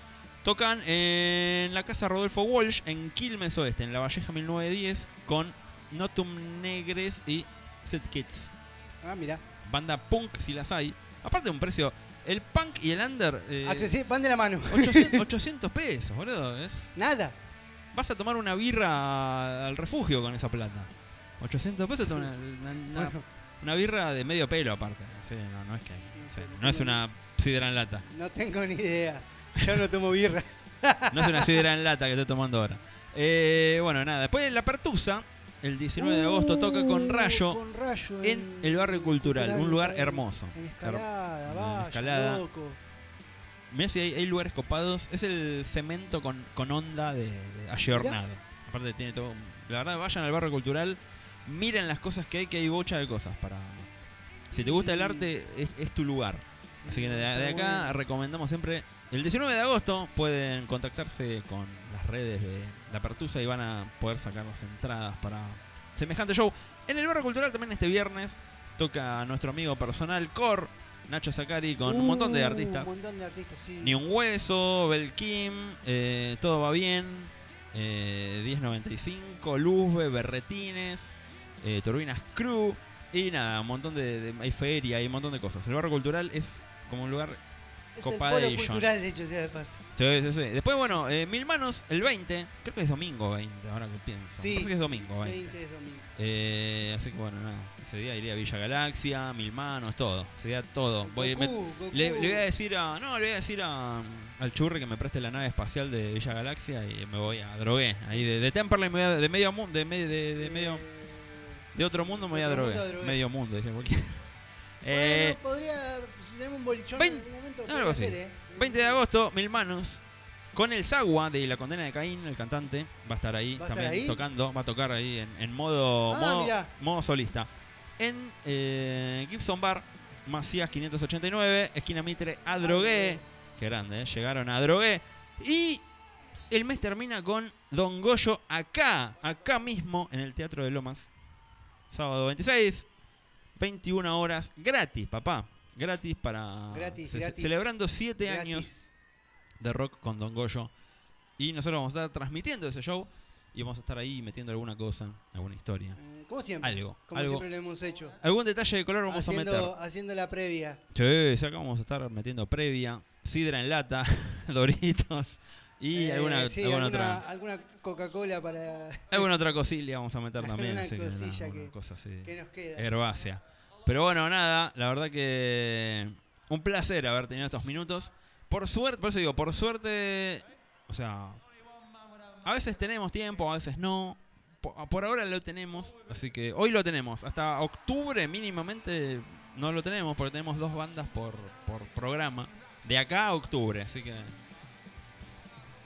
Tocan en la casa Rodolfo Walsh en Quilmes Oeste, en La Valleja 1910, con Notum Negres y Set Kids. Ah, mira. Banda punk si las hay. Aparte de un precio, el punk y el under... eh, Accesi- van de la mano. 800, 800 pesos, boludo. Es, Nada. vas a tomar una birra al refugio con esa plata. 800 pesos, una, una- una- birra de medio pelo aparte. Sí, no, no es que. No sí, sé, no es una sidra en lata. no tengo ni idea. Yo no tomo birra. No es una sidra en lata que estoy tomando ahora. Eh, bueno, nada. Después de la Pertusa, el 19 de agosto toca con Uh, Rayo con Rayo en el barrio cultural. Un lugar en- hermoso. En escalada, En vaya, escalada. loco. Mirá si hay, hay lugares copados. Es el cemento con, con onda de, de ayornado. Aparte tiene todo. La verdad, vayan al barrio cultural. Miren las cosas que hay, que hay bocha de cosas para. Si te gusta el arte, es, es tu lugar. Sí, Así que de, acá recomendamos siempre. El 19 de agosto pueden contactarse con las redes de la Pertusa y van a poder sacar las entradas para semejante show. En el barrio cultural también este viernes toca nuestro amigo personal Cor, Nacho Zacari, con un montón de Uh, artistas. Un montón de artistas, sí. Ni un hueso, Belkim, eh, todo va bien, eh, 1095, Luzbe, Berretines, eh, Turbinas Crew y nada, un montón de, de- hay feria, hay un montón de cosas. El barrio cultural es como un lugar es el Copadation. polo cultural, de hecho, sea de paso. Sí, sí, sí. Después, bueno, eh, Mil Manos, el 20. Creo que es domingo 20, ahora que pienso. Sí. Parece que es domingo 20. 20 es domingo. Eh, así que bueno, nada. Ese día iría a Villa Galaxia, Mil Manos, todo. Ese día todo. Voy, me- Goku, le, le voy a decir a. No, le voy a decir a, al churri que me preste la nave espacial de Villa Galaxia y me voy a drogué. Ahí de, de Temperley me voy a- de medio mundo, de, medio de, de medio. Eh, De otro mundo me voy a drogué. Medio mundo, dije cualquiera. Eh, bueno, podría. Si tenemos un bolichón vein- en algún momento. algo podría así. ser, ¿eh? 20 de agosto, Mil Manos. Con el Sagua de La Condena de Caín, el cantante, va a estar ahí ¿Va a estar también ahí? tocando. Va a tocar ahí en, en modo, Ah, modo, solista. En eh, Gibson Bar, Macías 589, esquina Mitre, Adrogué. Qué grande, ¿eh? llegaron a Adrogué. Y el mes termina con Don Goyo acá, acá mismo, en el Teatro de Lomas. Sábado 26, 21 horas, gratis, papá. Gratis para. Gratis, ce- gratis. Celebrando 7 Gratis. años de rock con Don Goyo. Y nosotros vamos a estar transmitiendo ese show y vamos a estar ahí metiendo alguna cosa, alguna historia. Eh, Como siempre. Algo, Como algo. siempre lo hemos hecho. Algún detalle de color vamos haciendo, a meter. haciendo la previa. Sí, sí, acá vamos a estar metiendo previa, sidra en lata, doritos y Eh, alguna, sí, alguna alguna, otra. alguna Coca-Cola para Alguna otra cosilla vamos a meter también. Así que, que- una cosa así. que nos queda. herbácea. Pero bueno, nada, la verdad que un placer haber tenido estos minutos. Por suerte, por eso digo, por suerte, o sea, a veces tenemos tiempo, a veces no, po- por ahora lo tenemos, así que hoy lo tenemos. Hasta octubre mínimamente no lo tenemos porque tenemos dos bandas por, por programa. De acá a octubre, así que...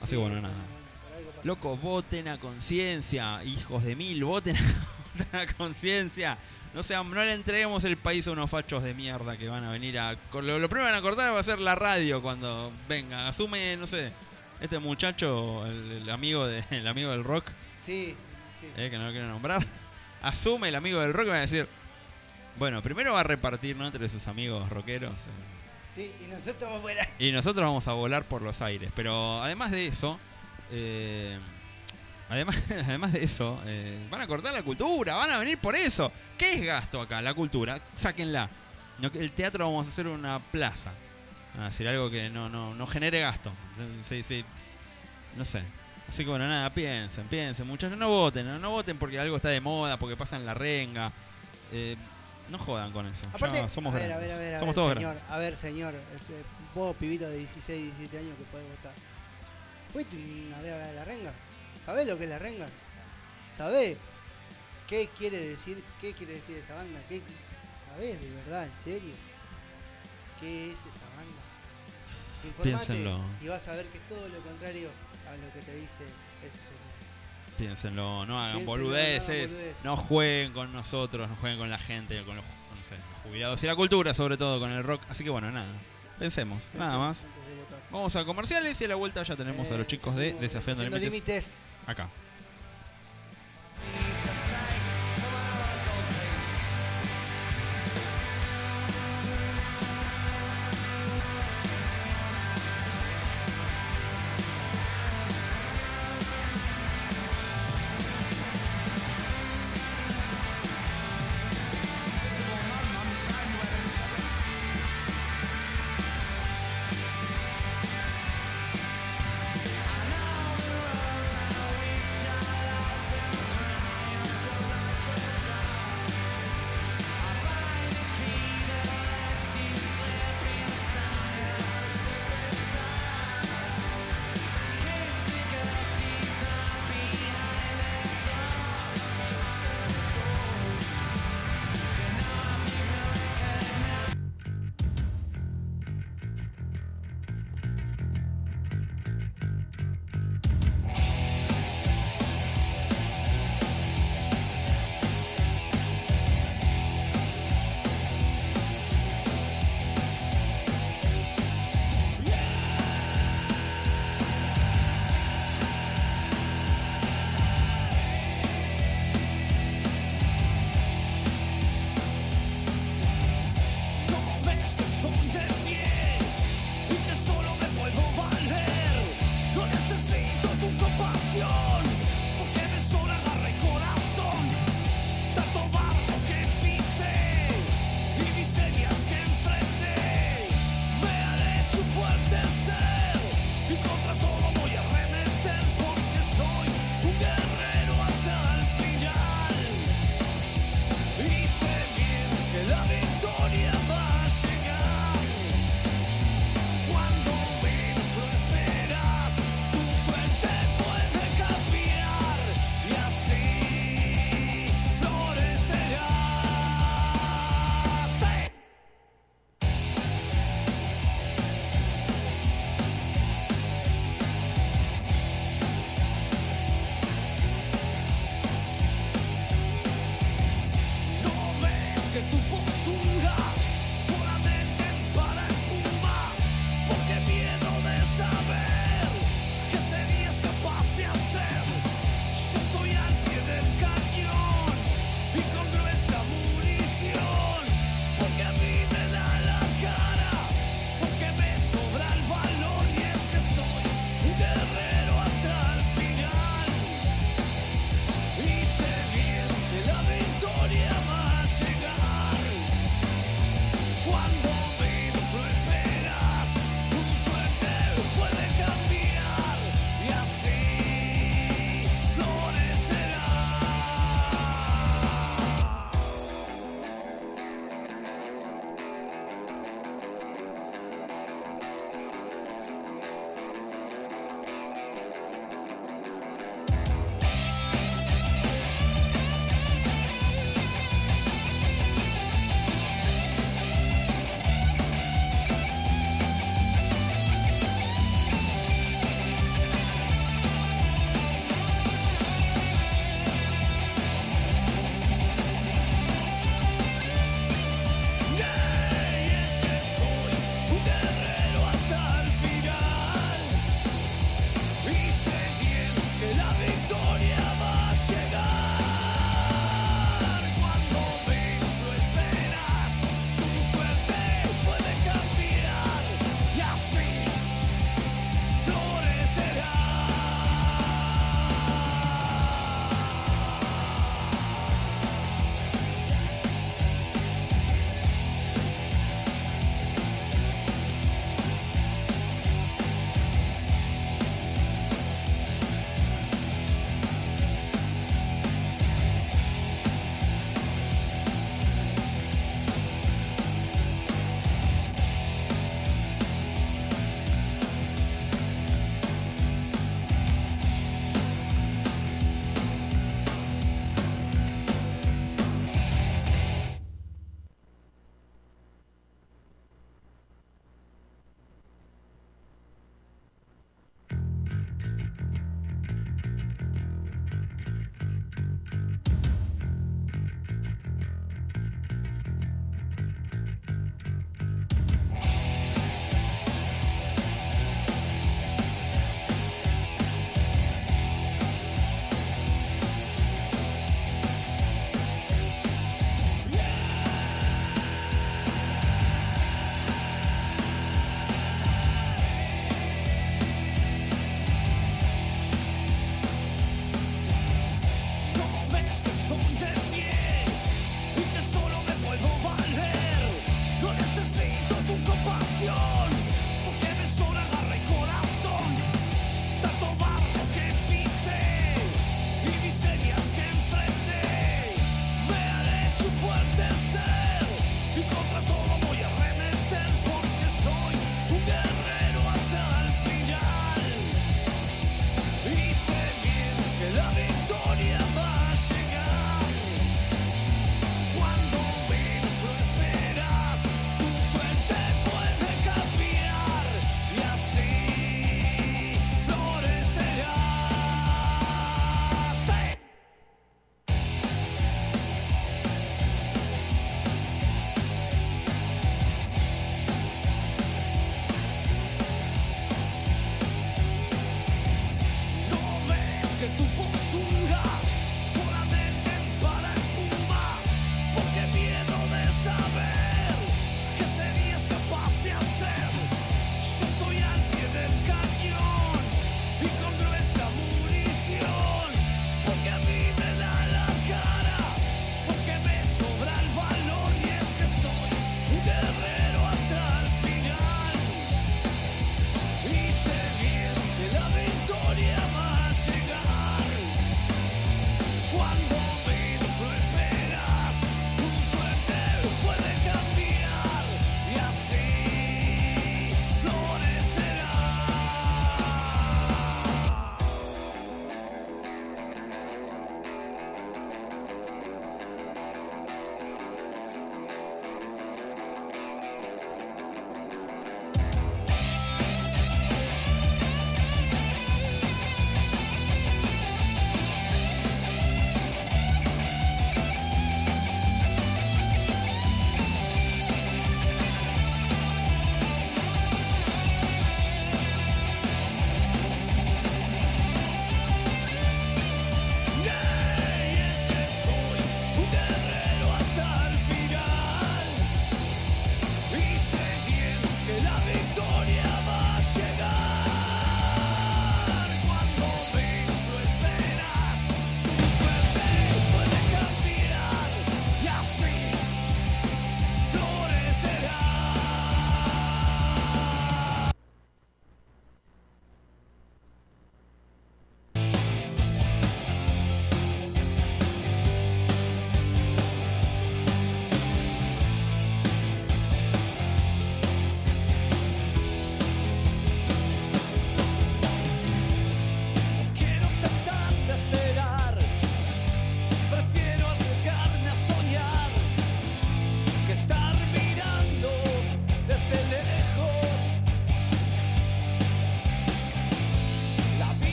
Así que bueno, nada. Loco, voten a conciencia, hijos de mil, voten a, conciencia. No sean, no le entreguemos el país a unos fachos de mierda que van a venir a. Lo, lo primero que van a cortar va a ser la radio cuando venga. Asume, no sé, este muchacho, el, el amigo de, el amigo del rock, Sí, sí. eh, que no lo quiero nombrar. Asume el amigo del rock y va a decir. Bueno, primero va a repartir ¿no? entre sus amigos rockeros. eh, Y nosotros estamos fuera. y nosotros vamos a volar por los aires. Pero además de eso, eh, además, además de eso, eh, van a cortar la cultura, van a venir por eso. ¿Qué es gasto acá? La cultura, sáquenla. El teatro vamos a hacer una plaza. A algo que no, no, no genere gasto. Sí, sí. No sé. Así que bueno, nada, piensen, piensen, muchachos, no voten, no, no voten porque algo está de moda, porque pasan la renga. Eh, no jodan con eso. Ya somos a ver, grandes. a ver, a ver, a ver, todos señor, grandes. A ver, señor, eh, vos, pibito de 16, 17 años que podés votar. ¿Fuiste a ver a la renga? ¿Sabés lo que es la renga? ¿Sabés qué quiere decir, qué quiere decir esa banda? ¿Qué, ¿Sabés de verdad, en serio? ¿Qué es esa banda? Informate Piénsenlo. Y vas a ver que es todo lo contrario a lo que te dice ese señor. Piénsenlo, no hagan Piénsenlo, boludeces, no jueguen con nosotros, no jueguen con la gente, con los, con, no sé, los jubilados y la cultura, sobre todo con el rock. Así que bueno, nada, pensemos, nada más. Vamos a comerciales y a la vuelta ya tenemos a los Eh, chicos de Desafiando Límites. acá.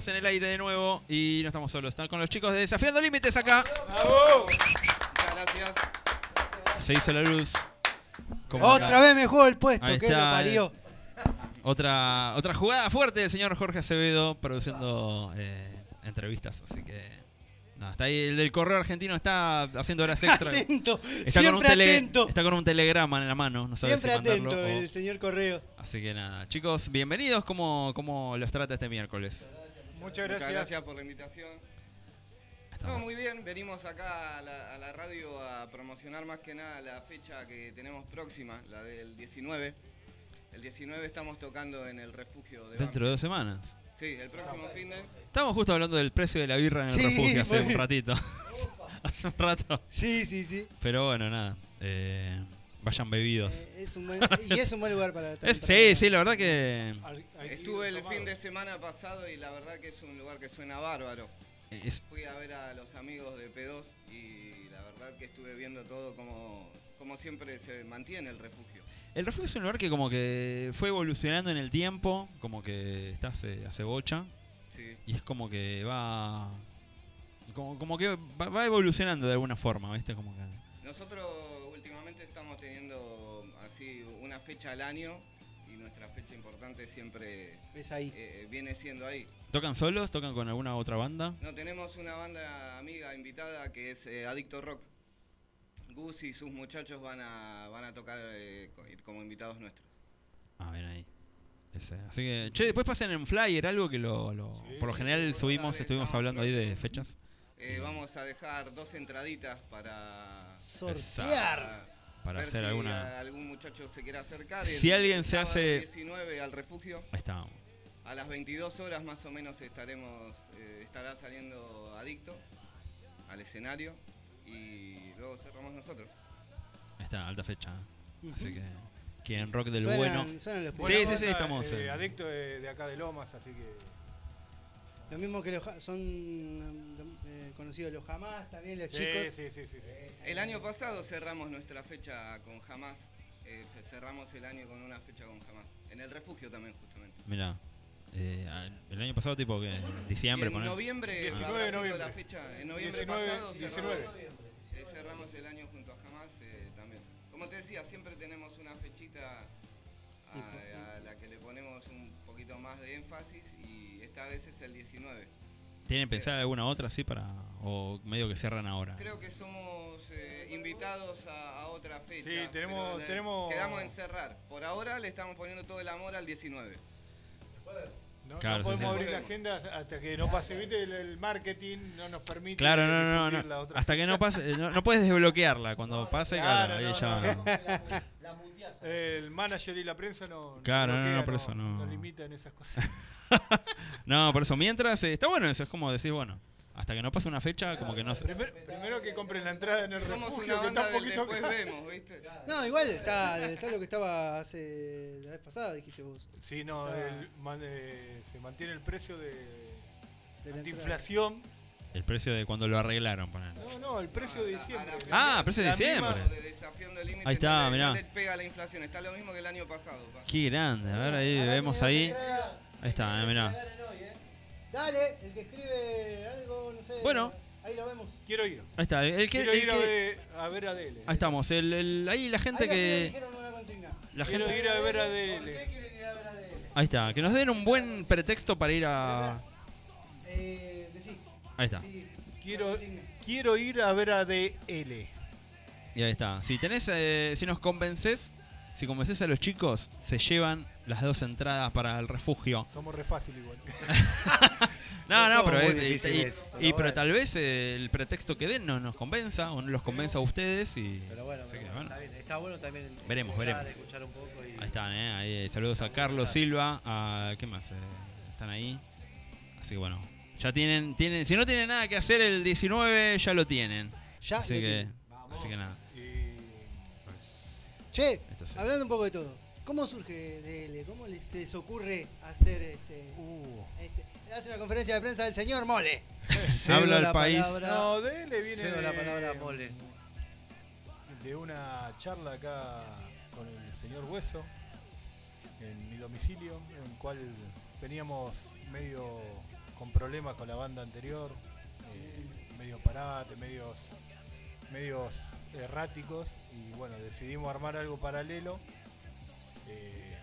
Estamos en el aire de nuevo y no estamos solos. Están con los chicos de Desafiando Límites acá. Muchas gracias. Se hizo la luz. Como Otra acá. vez me juego el puesto, Ahí que está, lo parió. Otra, otra jugada fuerte del señor Jorge Acevedo produciendo eh, entrevistas. Así que. Está ahí. El del correo argentino está haciendo horas extra. Atento, Está con, un tele- atento. está con un telegrama en la mano. No sabe Siempre si mandarlo atento o- el señor Correo. Así que nada, chicos, bienvenidos. ¿Cómo, cómo los trata este miércoles? Muchas Muchas gracias por la invitación. No, muy bien, venimos acá a la, a la radio a promocionar más que nada la fecha que tenemos próxima, la del 19. El 19 estamos tocando en el refugio de Dentro de dos semanas. Sí, el próximo fin de... Estábamos justo hablando del precio de la birra en el Sí, refugio hace un ratito. hace un rato. Sí, sí, sí. Pero bueno, nada. eh, vayan bebidos. Eh, es un buen, y es un buen lugar para Es- sí, sí, la verdad que Estuve el fin de semana pasado y la verdad que es un lugar que suena bárbaro. es, Fui a ver a los amigos de P2 y la verdad que estuve viendo todo como, como siempre se mantiene el refugio. el refugio es un lugar que como que fue evolucionando en el tiempo, como que está hace, hace bocha. Sí. Y es como que va... Como, como que va, va evolucionando de alguna forma, ¿viste? Como que... Nosotros fecha al año y nuestra fecha importante siempre Es ahí. eh, viene siendo ahí. ¿Tocan solos? ¿Tocan con alguna otra banda? No, tenemos una banda amiga invitada que es eh, Adicto Rock. Gus y sus muchachos van a, van a tocar eh, como invitados nuestros. Ah, ven ahí. Ese. Así que, che, después pasen en flyer, algo que lo, lo- por lo general subimos, estuvimos hablando ahí de fechas. Eh, vamos a dejar dos entraditas para Sortear. Para ver hacer si alguna- algún muchacho se quiere acercar. Si El alguien se hace- 19 al refugio. Ahí está. A las 22 horas más o menos estaremos, eh, estará saliendo Adicto al escenario y luego cerramos nosotros. Ahí está, alta fecha. Ujú. Así que, quien rock del Suenan- bueno. suenan los Sí, sí, sí, estamos. eh, adicto de, de acá de Lomas, así que. Lo mismo que los ja- son eh, conocidos los jamás, también los Sí, chicos. sí, sí, sí, sí. El año pasado cerramos nuestra fecha con Jamás. eh, cerramos el año con una fecha con Jamás. En el refugio también, justamente. Mirá, eh, al- el año pasado, tipo que en diciembre, en poner. noviembre, 19 habrá de sido noviembre. la fecha. En noviembre 19, pasado 19. cerramos, eh, cerramos el año junto a Jamás eh, también. Como te decía, siempre tenemos una fechita a, a la que le ponemos un poquito más de énfasis y esta vez es el 19. ¿Tienen pensar alguna otra así para.? O medio que cierran ahora? Creo que somos eh, invitados a, a otra fecha. Sí, tenemos- le- tenemos- Quedamos en cerrar. Por ahora le estamos poniendo todo el amor al 19. No, Claro, no sí, podemos sí. abrir la agenda hasta que no pase. ¿Viste? El, el marketing no nos permite. Claro, no, no, no. Hasta que no pase. No, no puedes desbloquearla. Cuando pase, claro, ahí no, ya. El manager y la prensa no. Claro, no, no, por eso no. No limitan esas cosas. No, por eso, mientras. eh, está bueno eso. Es como decir, bueno. Hasta que no pase una fecha, como que no se. Primero, primero que compren la entrada en el Somos refugio, una que está un poquito después vemos, ¿viste? No, igual está, está lo que estaba hace la vez pasada, dijiste vos. Sí, no, el- man- eh, se mantiene el precio de, de la de entrada. El precio de cuando lo arreglaron, poner. No, no, el precio de diciembre. Ah, precio de diciembre. De desafiando el límite, Ahí está, mirá. pega la inflación. Está lo mismo que el año pasado. pa. Qué grande. A ver, ahí vemos ahí. Ahí está, eh, mirá. Dale, el que escribe algo, no sé. Bueno. Ahí lo vemos. Quiero ir. Ahí está. El que. Quiero el ir a que- ver, a ver a Dele. Ahí estamos. El, el- ahí la gente Ahí que. dijeron una consigna. La Quiero gente. ir a ver a ¿Por qué Dele. quieren ir a ver a DL? Ahí está. Que nos den un buen pretexto para ir a. Eh. Ahí está. Quiero, quiero ir a ver a DL. Y ahí está. Si tenés, eh, si nos convences, si convences a los chicos, se llevan las dos entradas para el refugio. Somos re fácil igual. No, no, pero, y- pero y- pero bueno. tal vez eh, el pretexto que den no nos convenza o no los convenza a ustedes y Pero bueno, está bien. Está bueno también Veremos, escuchar, veremos. escuchar un poco y ahí están, eh, ahí, eh, saludos a Carlos Silva, a ¿qué más? Eh, están ahí. Así que bueno, ya tienen, tienen, si no tienen nada que hacer el 19 ya lo tienen. Ya así lo que, tienen. así que nada. Y Che, sí. hablando un poco de todo. ¿Cómo surge DL? ¿Cómo les, se les ocurre hacer este, uh, este- Hace una conferencia de prensa del señor Mole. Habla el país. palabra- no, DL viene de, la palabra Mole. de una charla acá con el señor Hueso en mi domicilio, en el cual veníamos medio con problemas con la banda anterior, eh, medio parate, medios, medios erráticos y bueno, decidimos armar algo paralelo, eh,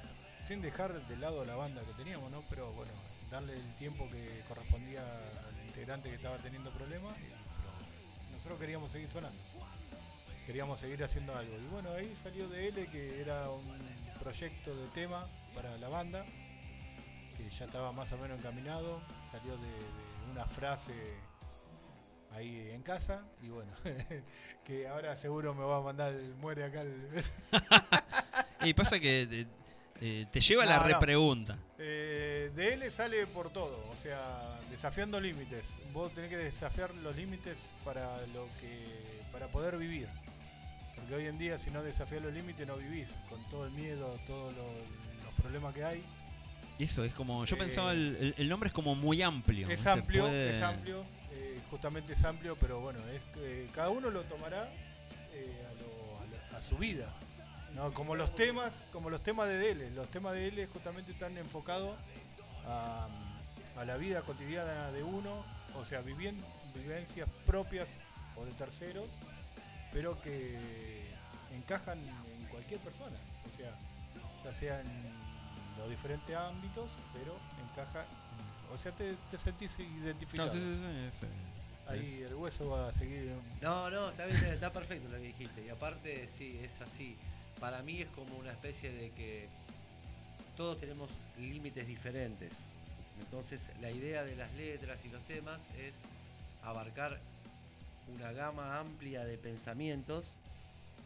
sin dejar de lado la banda que teníamos, ¿no? Pero bueno, darle el tiempo que correspondía al integrante que estaba teniendo problemas, nosotros queríamos seguir sonando queríamos seguir haciendo algo. Y bueno, ahí salió de L, que era un proyecto de tema para la banda, que ya estaba más o menos encaminado, salió de, de una frase ahí en casa, y bueno, que ahora seguro me va a mandar el muere acá el... Y pasa que eh, eh, te lleva a la No, repregunta. Eh, de L sale por todo, o sea, desafiando límites. Vos tenés que desafiar los límites para lo que para poder vivir. Porque hoy en día si no desafías los límites no vivís, con todo el miedo, todos los problemas que hay. Eso es como. Yo Eh, pensaba, el, el- el nombre es como muy amplio. Es amplio, Puede- es amplio, eh, justamente es amplio, pero bueno, es que cada uno lo tomará eh, a, lo- a lo- a su vida. ¿no? Como los temas, como los temas de DL, los temas de DL justamente están enfocados a, a la vida cotidiana de uno, o sea, vivien- vivencias propias o de terceros, pero que encajan en cualquier persona, o sea, ya sea en los diferentes ámbitos, pero encaja, en- o sea, te, te sentís identificado. Claro, sí, sí, sí, sí. Ahí el hueso va a seguir. No, no, está, bien, está perfecto lo que dijiste. Y aparte, sí, es así. Para mí es como una especie de que todos tenemos límites diferentes. Entonces, la idea de las letras y los temas es abarcar una gama amplia de pensamientos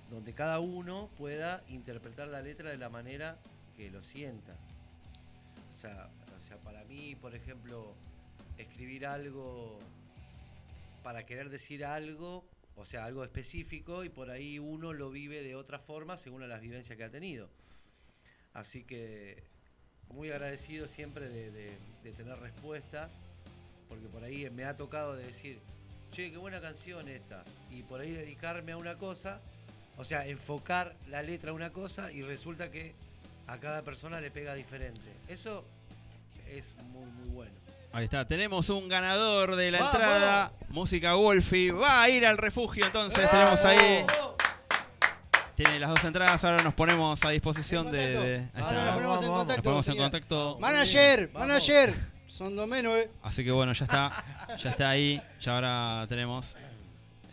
donde cada uno pueda interpretar la letra de la manera que lo sienta. O sea, o sea, para mí, por ejemplo, escribir algo para querer decir algo, o sea, algo específico, y por ahí uno lo vive de otra forma según las vivencias que ha tenido. Así que muy agradecido siempre de, de- de tener respuestas, porque por ahí me ha tocado de decir, che, qué buena canción esta, y por ahí dedicarme a una cosa, o sea, enfocar la letra a una cosa, y resulta que a cada persona le pega diferente. Eso es muy, muy bueno. Ahí está, tenemos un ganador de la ¡Vamos! entrada. Música Wolfie. Va a ir al refugio entonces. Tenemos ahí. Tiene las dos entradas. Ahora nos ponemos a disposición de. de- ahí Ahora está. nos ponemos en vamos, contacto. Nos ponemos en señora. contacto. Manager, Vamos. manager. Son dos menos, eh. Así que bueno, ya está. Ya está ahí. Ya ahora tenemos.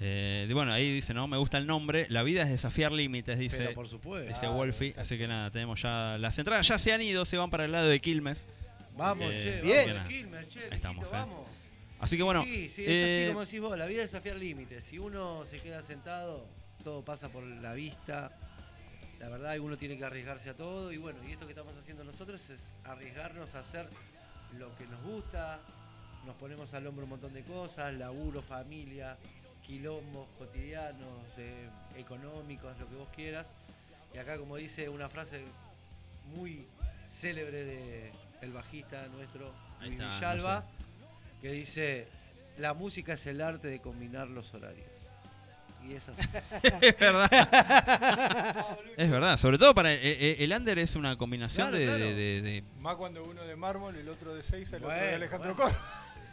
Eh, y bueno, ahí dice, ¿no? Me gusta el nombre. La vida es desafiar límites, dice. Pero por supuesto. Dice Wolfie. Así que nada, tenemos ya las entradas. Ya se han ido, se van para el lado de Quilmes. Vamos, Eh, che, bien. vamos, Quilmes, che, Ahí estamos, eh. vamos. Así que bueno. Sí, sí, es eh, así como decís vos, la vida es desafiar límites. Si uno se queda sentado, todo pasa por la vista. La verdad, uno tiene que arriesgarse a todo. Y bueno, y esto que estamos haciendo nosotros es arriesgarnos a hacer lo que nos gusta. Nos ponemos al hombro un montón de cosas, laburo, familia, quilombos cotidianos, eh, económicos, lo que vos quieras. Y acá, como dice una frase muy célebre de el bajista nuestro, Luis está, Villalba, no que dice, la música es el arte de combinar los horarios. Y es así. es verdad. es verdad. Sobre todo para. eh, eh, el under es una combinación Claro, de, claro. de- de- de- Más cuando uno de mármol, el otro de seis, el otro de Alejandro bueno. Cor.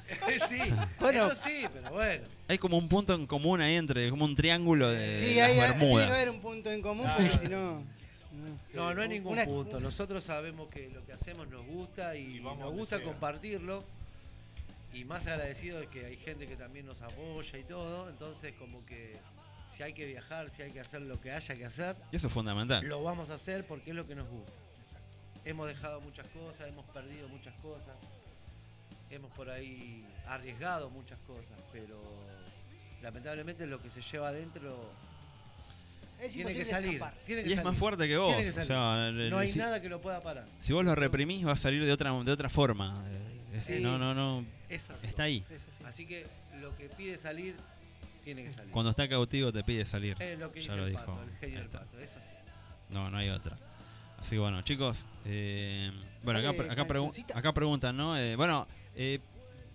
sí, Bueno. eso sí, pero bueno. Hay como un punto en común ahí entre. Como un triángulo de. Sí, las hay, tiene que haber un punto en común porque si no. No, no hay ningún Una- punto. Nosotros sabemos que lo que hacemos nos gusta y, Y vamos nos gusta compartirlo. Y más agradecido de que hay gente que también nos apoya y todo. Entonces, como que si hay que viajar, si hay que hacer lo que haya que hacer, Y eso es fundamental. lo vamos a hacer porque es lo que nos gusta. Hemos dejado muchas cosas, hemos perdido muchas cosas, hemos por ahí arriesgado muchas cosas, pero lamentablemente lo que se lleva adentro Es tiene que imposible salir. escapar. Tiene que Y es salir. más fuerte que vos. Que o sea, el- no hay si, nada que lo pueda parar. si vos lo reprimís, va a salir de otra, de otra forma. Eh, Sí. No, no, no. Es así. Está ahí. Es así. Así que lo que pide salir, tiene que salir. Cuando está cautivo te pide salir. es lo que ya dice lo el dijo. pato, el genio del pato. Es así. No, no hay otra. Así que bueno, chicos. eh, bueno, acá, acá preguntan, ¿no? Eh, bueno, eh,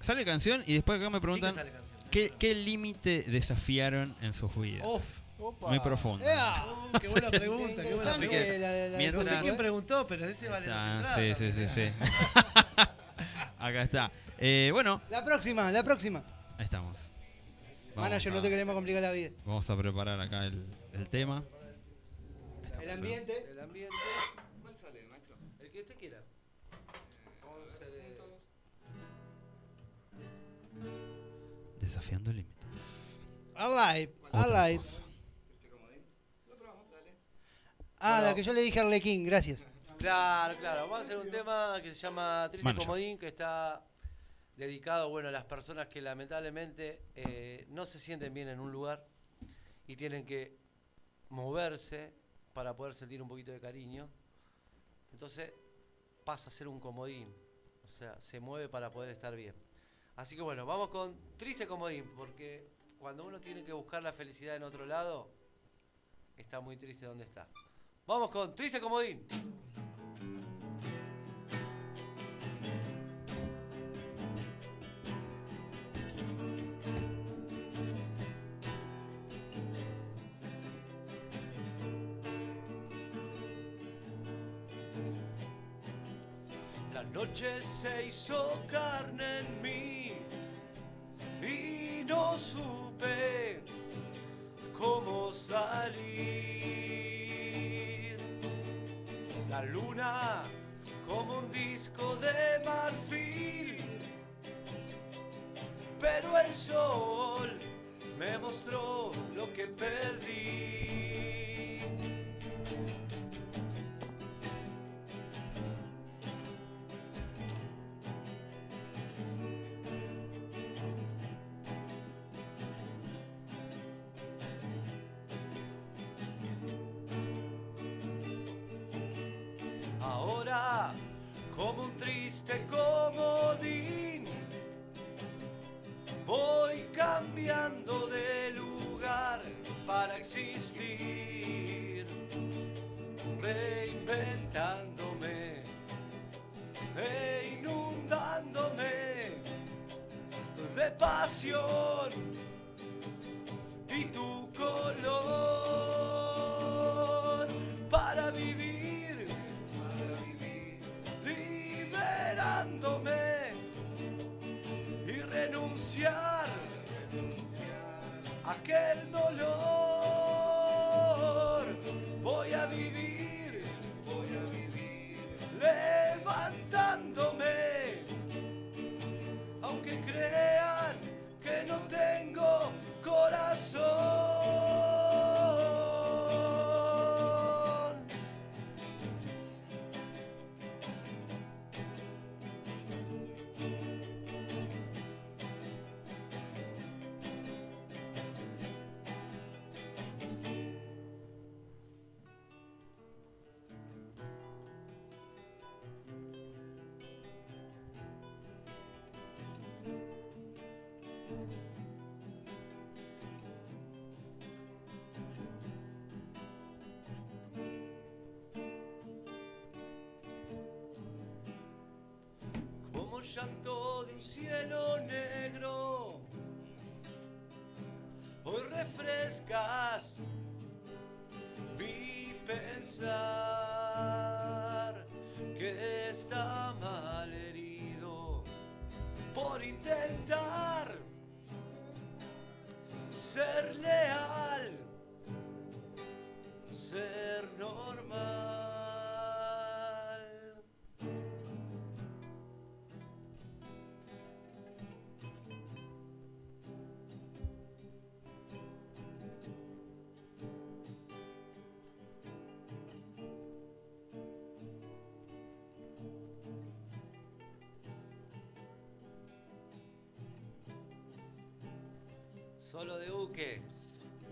sale canción y después acá me Sí que preguntan canción. ¿qué, qué límite desafiaron en sus vidas? Uf. Opa. Muy profundo. ¡Ea! Uh, qué buena pregunta. qué buena que, la- la- la- mientras- No sé la- quién preguntó, pero ese vale Ah, las sí, sí, sí, también. sí. Acá está. Eh, bueno, La próxima, la próxima. ahí estamos. Vamos Manager, a- no te queremos complicar la vida. Vamos a preparar acá el, el tema. El ambiente. El ambiente. ¿Cuál sale, maestro? El que usted quiera. Desafiando límites. Alive, Otra alive. cosa. Ah, Bueno. la que yo le dije a Arlequín, gracias. Claro, claro. Vamos a hacer un tema que se llama Triste Manager. Comodín, que está dedicado bueno, a las personas que lamentablemente eh, no se sienten bien en un lugar y tienen que moverse para poder sentir un poquito de cariño. Entonces pasa a ser un comodín. O sea, se mueve para poder estar bien. Así que bueno, vamos con Triste Comodín, porque cuando uno tiene que buscar la felicidad en otro lado, está muy triste donde está. Vamos con Triste Comodín. La noche se hizo carne no supe cómo salir. La luna como un disco de marfil, pero el sol me mostró lo que perdí. Llanto de un cielo negro. Hoy refrescas mi pensar Solo de buque.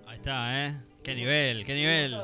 Ahí está, ¿eh? Qué nivel, qué nivel.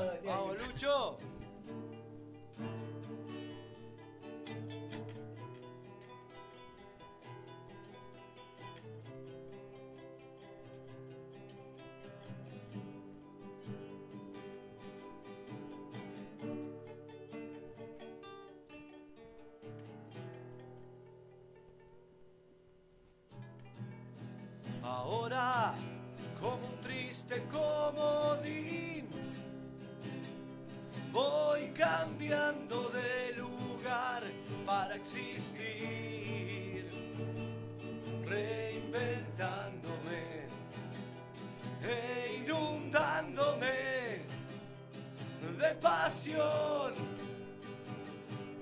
Pasión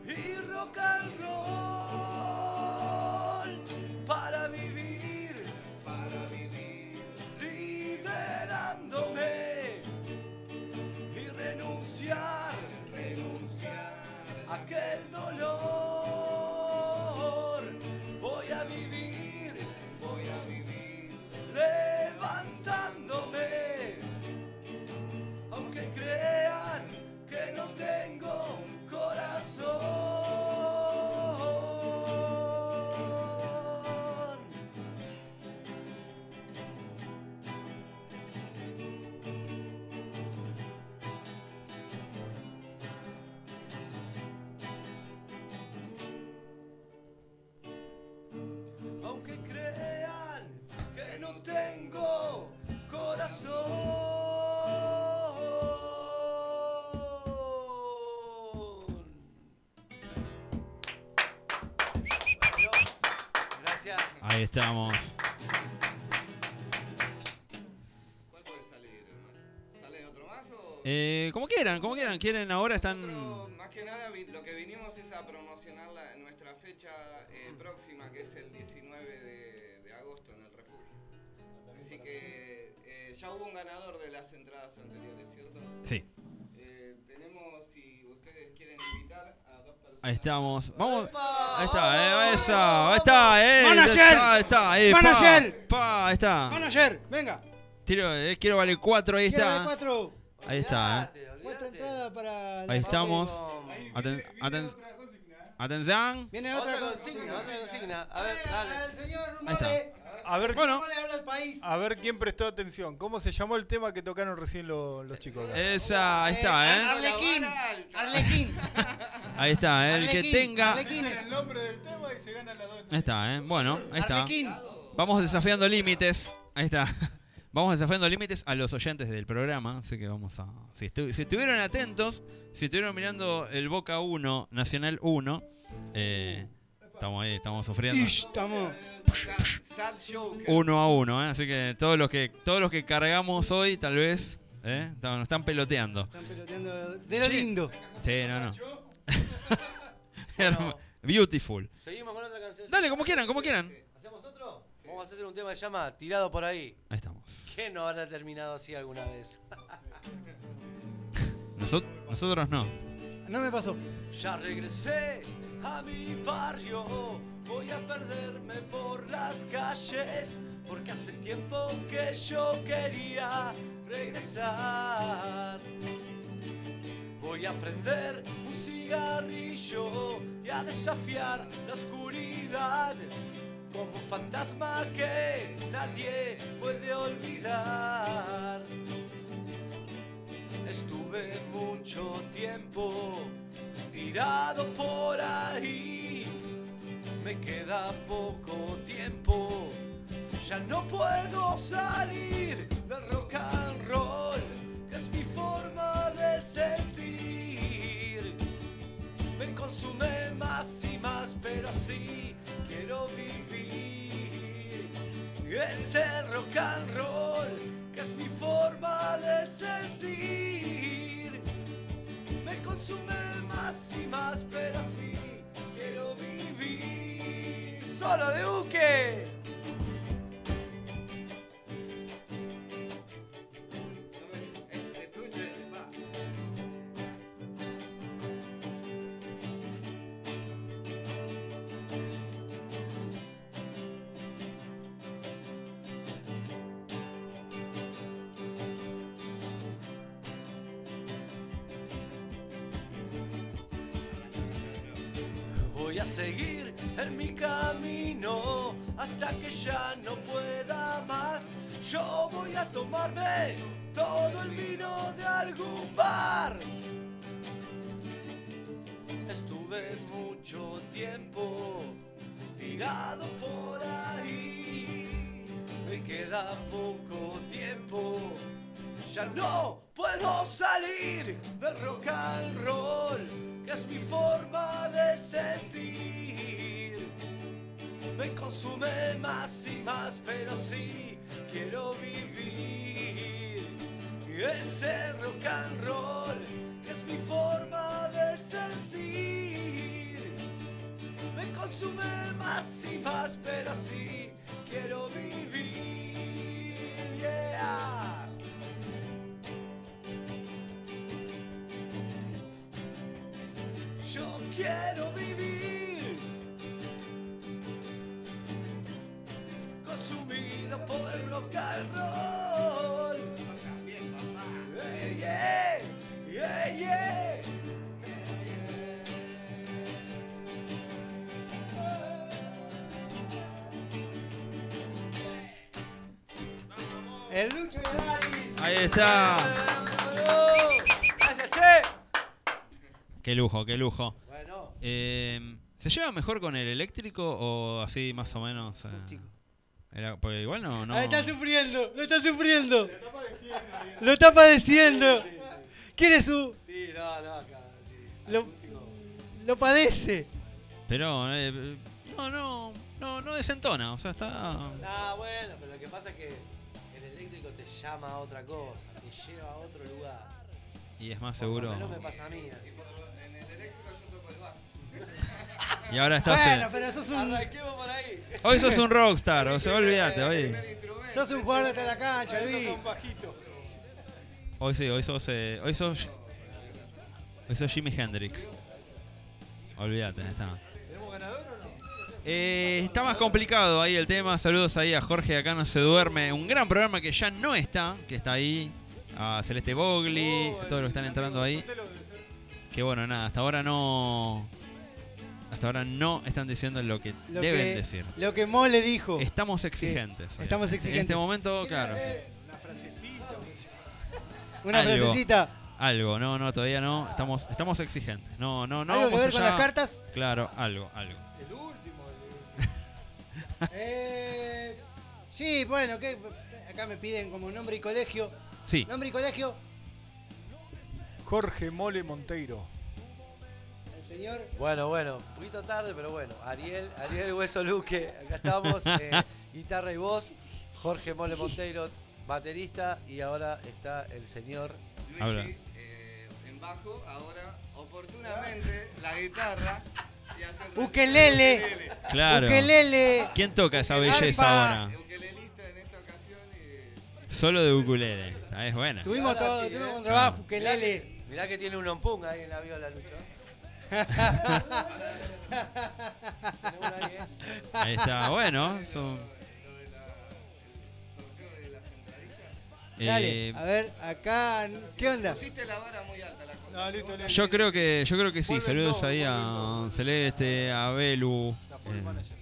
y rock and roll quieran. Quieren ahora están. Nosotros, más que nada, lo que vinimos es a promocionar la- nuestra fecha eh, próxima, que es el 19 de, de agosto en el refugio. Así que eh, ya hubo un ganador de las entradas anteriores, ¿cierto? Sí. Eh, tenemos, si ustedes quieren invitar a dos personas. Ahí estamos. Vamos. Ahí está, eh, esa. Ahí está, eh. ¡Manager! Ahí está, ahí, pa, ¡Manager! pa, ahí está. Manager, venga. Tiro, eh, quiero vale 4, ahí Quiero está. cuatro. Ahí está, eh. Cuatro entradas para. Ahí estamos. Aten- aten- atención. Viene otra, Otra consigna, otra consigna. A ver, dale. Al señor Ahí está. A ver, Bueno. le habla al país. a ver quién prestó atención. ¿Cómo se llamó el tema que tocaron recién lo- los chicos? acá? Esa, ahí está, eh. Arlequín. Arlequín. Ahí está, eh. el que tenga. El nombre del tema y se gana las dos. Ahí está, eh. Bueno, ahí está. Arlequín. Vamos desafiando límites. Ahí está. Vamos desafiando límites a los oyentes del programa. Así que vamos a. Si, estu- si estuvieron atentos, si estuvieron mirando el Boca 1, Nacional 1, eh, estamos ahí, estamos sufriendo. Ish, estamos. Uno a uno, ¿eh? así que todos los que todos los que cargamos hoy, tal vez, ¿eh? Están- nos están peloteando. Están peloteando de lo Sí. lindo. Sí, no, no. Beautiful. Seguimos con otra canción. Dale, como quieran, como quieran. Vamos a hacer un tema que se llama Tirado por ahí. Ahí estamos. ¿Quién no habrá terminado así alguna vez? Nosot- nosotros no. No me pasó. Ya regresé a mi barrio, voy a perderme por las calles, porque hace tiempo que yo quería regresar. Voy a prender un cigarrillo y a desafiar la oscuridad, como fantasma que nadie puede olvidar. Estuve mucho tiempo tirado por ahí. Me queda poco tiempo. Ya no puedo salir del rock and roll, que es mi forma de sentir. Me consume más y más, pero así quiero vivir. Es el rock and roll, que es mi forma de sentir. Me consume más y más, pero así quiero vivir. Solo de buque. A seguir en mi camino hasta que ya no pueda más. Yo voy a tomarme todo el vino de algún bar. Estuve mucho tiempo tirado por ahí. Me queda poco tiempo. Ya no puedo salir del rock and roll, que es mi forma de sentir. me consume más y más, pero sí quiero vivir. Ese rock and roll es mi forma de sentir. Me consume más y más, pero sí quiero vivir. Yeah. Quiero vivir consumido por el rock and roll. Yeah, yeah, yeah, yeah. El Lucho el Dani. Ahí está. Gracias, che. Qué lujo, qué lujo. Eh, ¿Se lleva mejor con el eléctrico o así más o menos? eh? Era- porque igual no... no... Ah, está sufriendo, lo está sufriendo. Lo está padeciendo. Quiere su. sí, no, no, acá, sí. Lo, lo padece. Pero... eh, no, no, no, no desentona, o sea, está... Ah, bueno, pero lo que pasa es que el eléctrico te llama a otra cosa, te lleva a otro lugar. Y es más Por lo seguro. menos me pasa a mí. así. Y ahora estás... Bueno, eh, pero sos un. Por ahí. Hoy sos un rockstar, o sea, olvídate, hoy... Sos un jugador de la cancha, Luis. Hoy sí, hoy sos... eh, hoy sos... Hoy sos Jimi Hendrix. Olvídate, está. ¿Tenemos ganador o no? Eh, está más complicado ahí el tema. Saludos ahí a Jorge de Acá No Se Duerme. Un gran programa que ya no está, que está ahí. A Celeste Bogli, a todos los que están entrando ahí. Que bueno, nada, hasta ahora no. Hasta ahora no están diciendo lo que Lo deben que, decir. Lo que Mo le dijo. Estamos exigentes. estamos En exigentes. este momento, claro. Una frasecita. Una algo. frasecita. Algo, no, no, todavía no. Estamos, estamos exigentes. No, no, no. ¿Algo que ver con las cartas? Claro, algo, algo. El último. Eh, sí, bueno, ¿qué? acá me piden como nombre y colegio. Sí. Nombre y colegio. Jorge Mole Monteiro. Señor. Bueno, bueno, un poquito tarde, pero bueno. Ariel, Ariel Hueso Luque, acá estamos. eh, guitarra y voz. Jorge Mole Monteiro, baterista. Y ahora está el señor. Habla. Luigi eh, en bajo, ahora oportunamente la guitarra y hace el Ukelele. Claro. Ukelele. ¿Quién toca esa belleza Arpa. ahora? ukelelista en esta ocasión y Solo de ukulele. Esta es buena. Tuvimos Ahora todo, sí, tuvimos eh. un trabajo, ukelele. que, mirá que tiene un ompung ahí en la viola, Lucho. Ahí, está, bueno. son-. Dale, eh, a ver, acá, ¿qué onda? Pusiste la vara muy alta la cosa. No, listo, listo. yo creo que yo creo que sí. Saludos todos, ahí a. Celeste, a Belu. Zafó el eh, manager.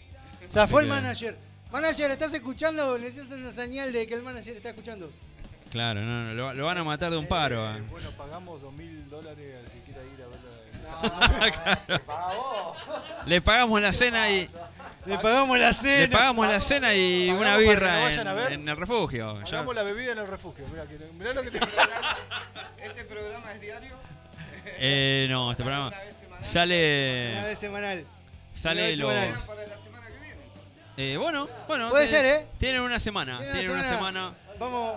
Zafó el que- manager. Manager, ¿estás escuchando? Necesito una señal de que el manager está escuchando. claro, no, no, lo, lo van a matar de un paro. Eh, eh. bueno, pagamos dos mil dólares al Le pagamos la cena y Le pagamos la le cena. pagamos la cena y Pagamos una birra lo en, en el refugio. Ya- Pagamos la bebida en el refugio. Mirá, que- mirá lo que te Este programa es diario. Eh, no, este programa Una vez semanal. Una sale vez semanal. sale. Quedan para la semana que viene. eh, bueno, bueno, Puede tiene- ser, ¿eh? Tienen una semana, Tiene tienen una semana. Vamos,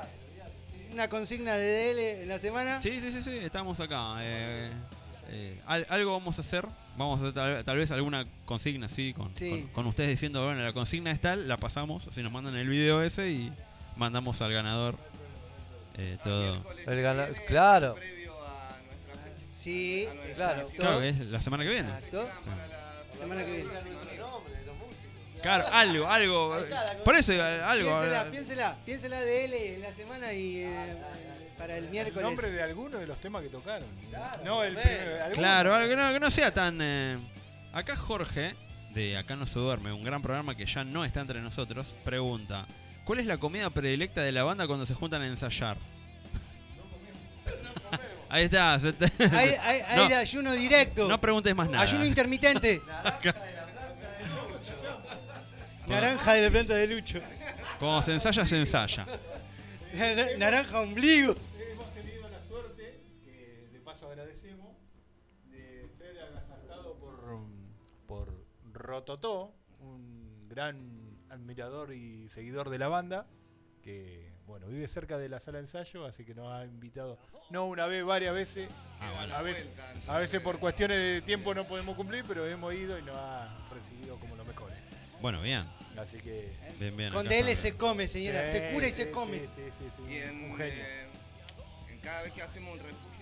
una consigna de DL en la semana. Sí, sí, sí, sí, estamos acá. eh, eh, al- algo vamos a hacer. Vamos a hacer tal, tal vez alguna consigna así con, Sí. con, con ustedes diciendo, bueno, la consigna es tal, la pasamos, así nos mandan el video ese y mandamos al ganador eh, todo. El gana- claro. Previo a nuestra fecha. Sí, Claro. Claro, que es la semana que viene. Exacto. Para la Semana que viene. Claro, algo, algo. Por eso, eh, algo. Piénsela, eh, piénsela, piénsela de L en la semana y eh, para el el miércoles. nombre de alguno de los temas que tocaron. no, el primero. Claro, algo que no, que no sea tan. eh, Acá Jorge, de Acá no se duerme, un gran programa que ya no está entre nosotros, pregunta: ¿Cuál es la comida predilecta de la banda cuando se juntan a ensayar? Ahí está. se te- Hay, hay, hay No. de ayuno directo. No preguntes más nada. Ayuno intermitente. Naranja de la planta de Lucho. Cuando se ensaya, se ensaya. Nar- Naranja ombligo. Rototó, un gran admirador y seguidor de la banda, que bueno, vive cerca de la sala de ensayo, así que nos ha invitado, no una vez, varias veces. Ah, a, veces a veces por cuestiones de tiempo no podemos cumplir, pero hemos ido y nos ha recibido como los mejores. Bueno, bien. Así que. Bien, bien. Con DL se come, señora. Sí, se cura y sí, se sí, come. sí, sí, sí, Y en, un genio. eh, en cada vez que hacemos un refugio,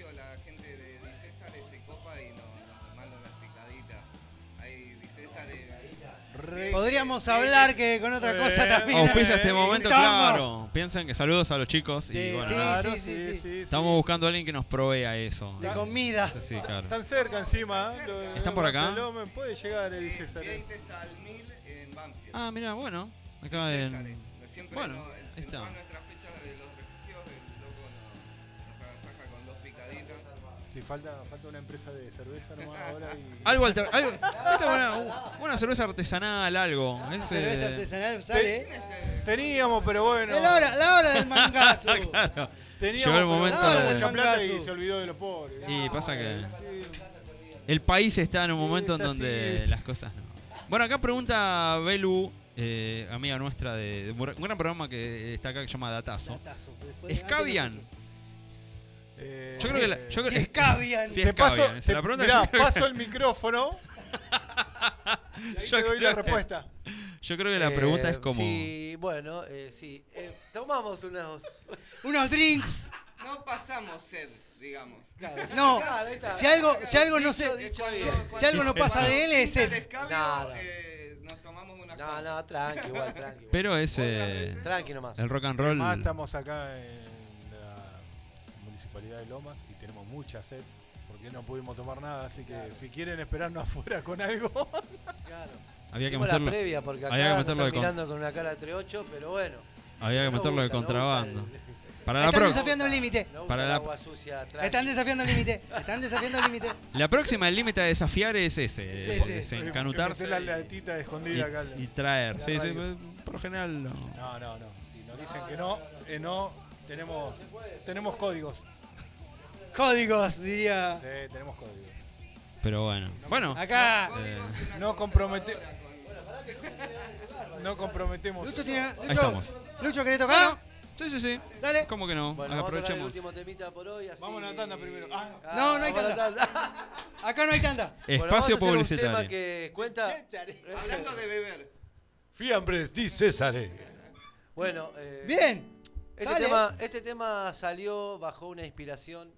Podríamos hablar que con otra cosa también. Auspicia este momento, claro. Piensen que saludos a los chicos y bueno, sí, nada. sí, sí, sí. estamos buscando a alguien que nos provea eso. De comida. Sí, claro. Están cerca encima. ¿eh? ¿Están por acá? Puede llegar el César. 20 al 1000 en Banfield. Ah, mira, bueno. Acá en. Siempre Bueno, no- ahí está. Sí, falta, falta una empresa de cerveza nomás ahora y. Algo alter... algo- una, una cerveza artesanal, algo. Es, Cerveza artesanal, sale. Teníamos, pero bueno. La hora, la hora del mangazo. claro. Teníamos Llegó el momento daba de- mucha plata y se olvidó de los pobres. Y pasa que Sí. el país está en un momento en donde es. las cosas no. Bueno, acá pregunta Belu, eh, amiga nuestra de, de un gran programa que está acá que se llama Datazo. Datazo, ¿Escabian? Eh, Yo creo que la, yo creo- Si escabian. Si te paso, escabian. Te- la pregunta mirá, yo paso el micrófono. y ahí Yo te doy creo la que- respuesta. Yo creo que la pregunta Eh, es como. Sí, bueno, eh, sí. Eh, tomamos unos. Unos drinks. No pasamos sed, digamos. No, Claro, ahí está. si algo, si algo no se, dicho si, si algo no pasa de él es escabio, No, no. eh, nos tomamos una No, no, tranqui, igual, tranqui. Pero es Tranqui nomás. el rock and roll. Además, estamos acá municipalidad de Lomas y tenemos mucha sed. Porque no pudimos tomar nada, así que si quieren esperarnos afuera con algo. Claro. Había que meterlo. la previa porque acá había que meterlo de con- mirando con una cara entre ocho, pero bueno. Había que meterlo de gusta, nos contrabando. Para la Están próxima. desafiando el límite. Para la- agua sucia. Están desafiando el límite. Están desafiando el límite. La próxima, el límite a desafiar es ese. Sí, sí. Es encanutarse la latita escondida acá. y, y traer. la Sí, sí, pues, por lo general no. No, no, no. Si nos dicen que no, eh, no, tenemos, tenemos códigos. Códigos, diría. Sí, tenemos códigos. Pero bueno. Bueno. Acá. eh, No compromete. No comprometemos. Lucho tiene. Lucho, ahí estamos. Lucho, ¿querés tocar? Sí, sí, sí. Dale. ¿Cómo que no? Bueno, vamos a tocar el Aprovechemos. último temita por hoy. Así... Vamos a la tanda primero. Ah. No, no hay vamos a la tanda. Acá no hay tanta. Bueno, vamos a Espacio hacer Un publicitario. tema que cuenta. Hablando de beber. Fiambres di Césare. Bueno, eh, Bien. Este tema, este tema salió bajo una inspiración.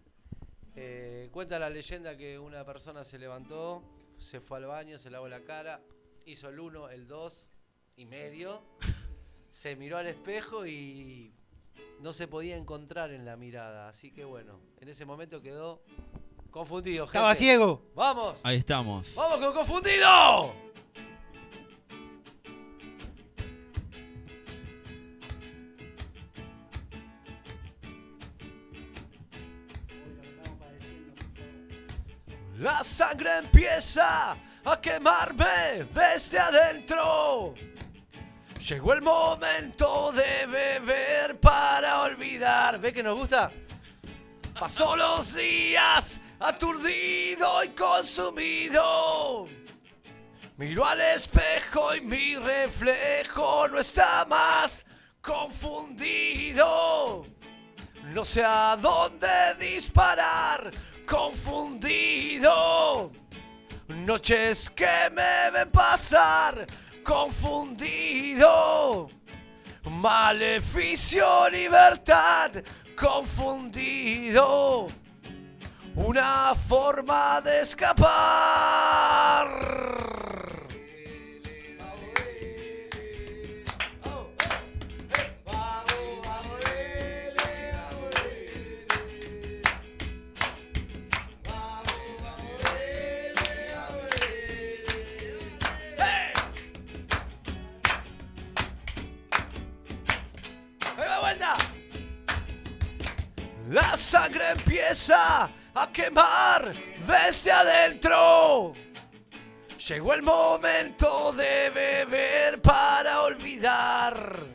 Eh, cuenta la leyenda que una persona se levantó, se fue al baño, se lavó la cara, hizo el 1, el 2 y medio, se miró al espejo y no se podía encontrar en la mirada. Así que bueno, en ese momento quedó confundido. Estaba ciego. ¡Vamos! Ahí estamos. ¡Vamos con confundido! La sangre empieza a quemarme desde adentro. Llegó el momento de beber para olvidar. ¿Ve que nos gusta? Pasó los días aturdido y consumido. Miro al espejo y mi reflejo no está más confundido. No sé a dónde disparar, confundido. Noches que me ven pasar, confundido. Maleficio, libertad, confundido. Una forma de escapar. Sangre empieza a quemar desde adentro. Llegó el momento de beber para olvidar.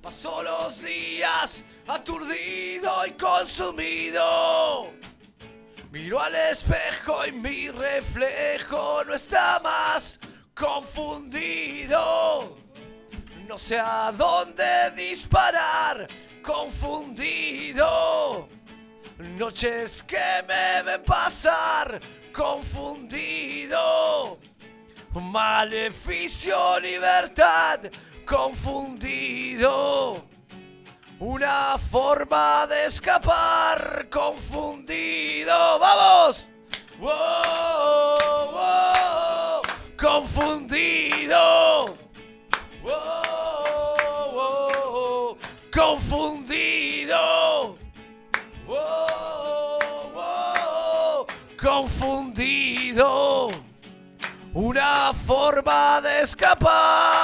Pasó los días aturdido y consumido. Miro al espejo y mi reflejo no está más confundido. No sé a dónde disparar, confundido. Noches que me ven pasar, confundido. Maleficio, libertad, confundido. Una forma de escapar, confundido. ¡Vamos! ¡Wow! Una forma de escapar.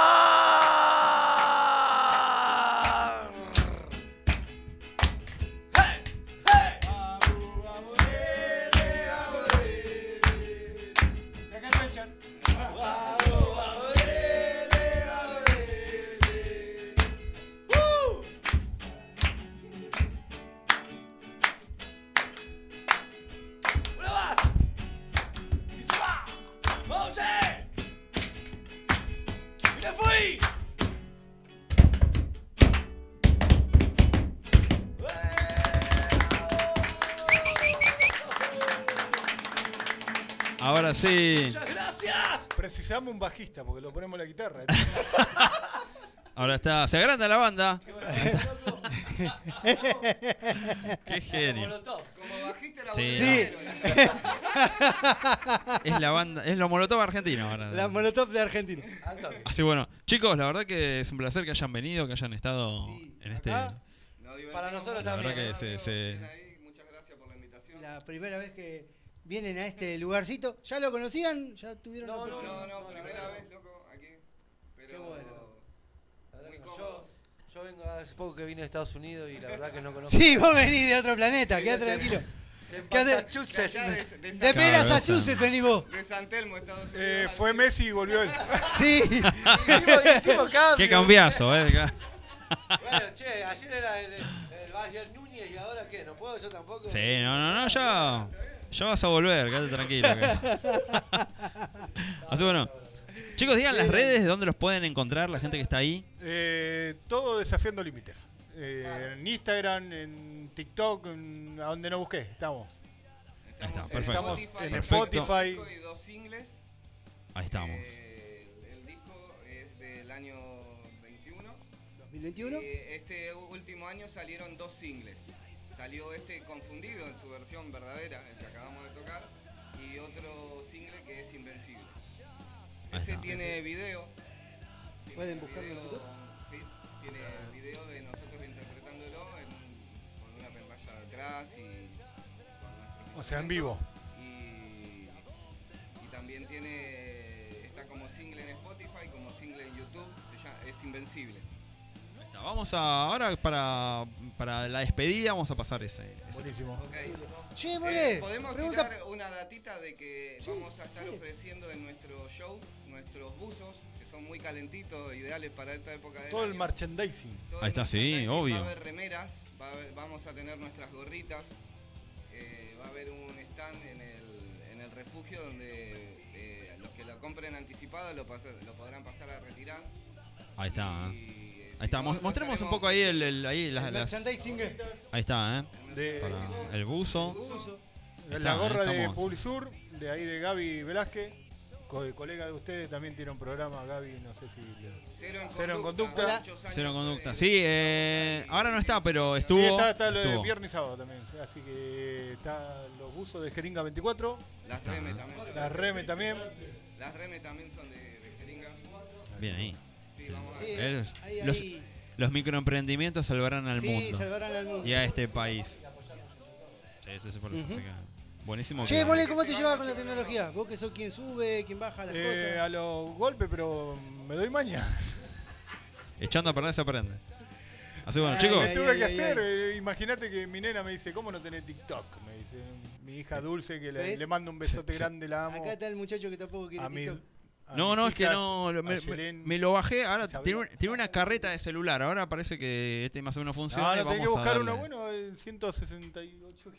Ahora sí. ¡Muchas gracias! Precisamos un bajista porque lo ponemos en la guitarra. Ahora está. Se agranda la banda. Qué genio. Como bajiste la Sí, Sí. Es la banda, es lo Molotov argentino ahora. La Molotov de Argentina. Así bueno, chicos, la verdad que es un placer que hayan venido, que hayan estado en este. Para nosotros La verdad también. que se, se- La primera vez que vienen a este lugarcito. ¿Ya lo conocían? ¿Ya tuvieron la No, oportunidad? no, primera vez, loco, aquí. Pero Qué bueno. La verdad muy. Yo, yo vengo hace poco que vine de Estados Unidos y la verdad que no conozco. Sí, vos venís de otro planeta, quédate tranquilo. De Massachusetts. De de- de De San- Pera, Claro, Massachusetts venís vos. De San Telmo, Estados Unidos. Eh, fue Messi y volvió él. Sí. Hicimos, hicimos cambio. Qué cambiazo, eh. Bueno, che, ayer era el, el Bayern Núñez y ahora qué, no puedo yo tampoco. Sí, no, no, no, ya. Ya vas a volver, quédate tranquilo. que- Así bueno. Chicos, digan las redes de dónde los pueden encontrar, la gente que está ahí. Eh, todo desafiando límites. Eh, en Instagram, en TikTok, en- a donde no busqué, estamos. Ahí está, perfecto. Estamos en Perfecto. Spotify. Y dos singles. Ahí estamos. Eh, el disco es del año 21. 2021. Eh, este último año salieron dos singles. Salió este Confundido en su versión verdadera, el que acabamos de tocar, y otro single que es Invencible. Ese está. tiene video. tiene Pueden buscarlo en video- YouTube. Sí, tiene video de nosotros interpretándolo en con una pantalla atrás y con O sea, en vivo. y, y también tiene está como single en Spotify, como single en YouTube, se llama- es Invencible. Está. Vamos a. Ahora para, para la despedida vamos a pasar ese. ese- Buenísimo. Ok. Che, Eh, mole. Podemos pregunta. tirar una datita de que vamos a estar ofreciendo en nuestro show nuestros buzos, que son muy calentitos, ideales para esta época del Todo el merchandising. Todo Ahí el está, sí, obvio. Va a haber remeras, va a haber- vamos a tener nuestras gorritas, eh, va a haber un stand en el, en el refugio donde eh, los que lo compren anticipado lo, podrán pasar a retirar. Ahí está. Y, Ahí está. Mostremos un poco ahí el, el- ahí las, las-. Ahí está, ¿eh? De, Para el buzo. La gorra de. Publisur, de ahí de Gaby Velázquez. Co- colega de ustedes también tiene un programa, Gaby, no sé si... le- Cero en Cero en conducta. Cero fue- conducta. Sí, eh, ahora no está, pero estuvo. Sí, está, está lo de viernes y sábado también. sí, Así que está los buzos de Jeringa 24, Las reme también son la Reme también. Las reme también son de, de jeringa. Bien ahí. Sí, los, ahí. los microemprendimientos salvarán al Sí, mundo salvarán al mundo. y a este país. Sí, eso es por eso. así que buenísimo. Che, mole, ¿cómo te llevas con la tecnología? Vos que sos quien sube, quien baja las Eh, cosas. a los golpes, pero me doy maña. Echando a perder se aprende. Así bueno, Ay, chicos. ¿Qué ay, tuve ay, que ay, hacer? Eh, Imagínate que mi nena me dice, ¿cómo no tenés TikTok? Me dice mi hija Dulce, que le, le mando un besote grande, la amo. Acá está el muchacho que tampoco quiere A mi- TikTok. A No, no, es que no. Me, me- Yelén. me lo bajé. Ahora tiene, un- tiene una carreta de celular. Ahora parece que este más o menos funciona. No, no, tenés que vamos a buscar darle uno bueno en 168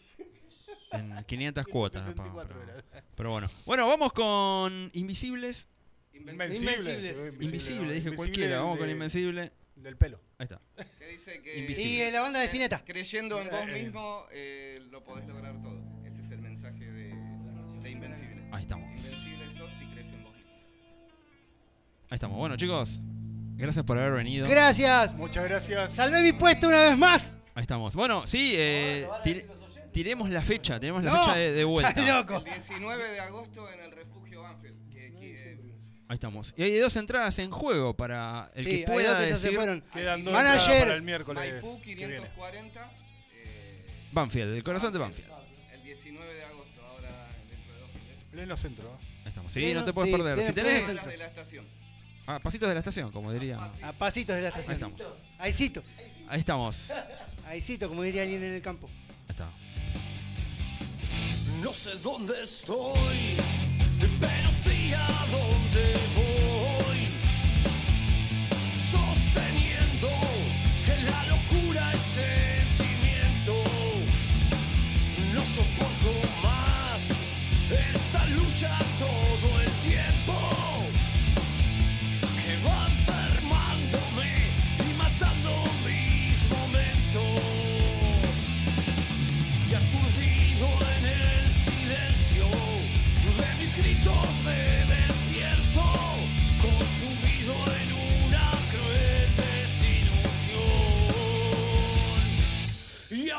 En 500 cuotas. pa- 164 pero, pero bueno. Bueno, vamos con Invisibles. Invencible. Invencibles. se ve Invisible, ¿no? dije Invencible cualquiera. Vamos con de- Invencible. Del pelo. Ahí está. Que dice que Invisible. Y eh, la banda de Spinetta. creyendo en vos Eh, mismo eh, lo podés lograr todo. Ese es el mensaje de, de Invencible. Ahí estamos. Ahí estamos. Bueno, chicos. Gracias por haber venido. Gracias. Muchas gracias. Salvé mi puesto una vez más. Ahí estamos. Bueno, sí, eh, tir- tiremos la fecha. Tenemos la No, fecha de, de vuelta. estás loco. El 19 de agosto en el refugio Banfield. Que, que, eh, Ahí estamos. Y hay dos entradas en juego para el Sí, que hay pueda dos que ya se decir fueron. Quedan dos Manager. entradas para el miércoles. Maipú que viene. 540. eh, Banfield, el corazón de Banfield. el 19 de agosto, ahora dentro de dos meses. Pleno centro. Ahí estamos. Sí, Pleno, no te puedes sí, perder. pleno, Si pleno tenés. de la estación. Ah, pasitos de la estación, como diría. A pasitos de la Ahí estación. estamos. Ahícito. Ahí estamos. Ahí Ahícito, como diría alguien en el campo. está. No sé dónde estoy, pero sí a dónde voy.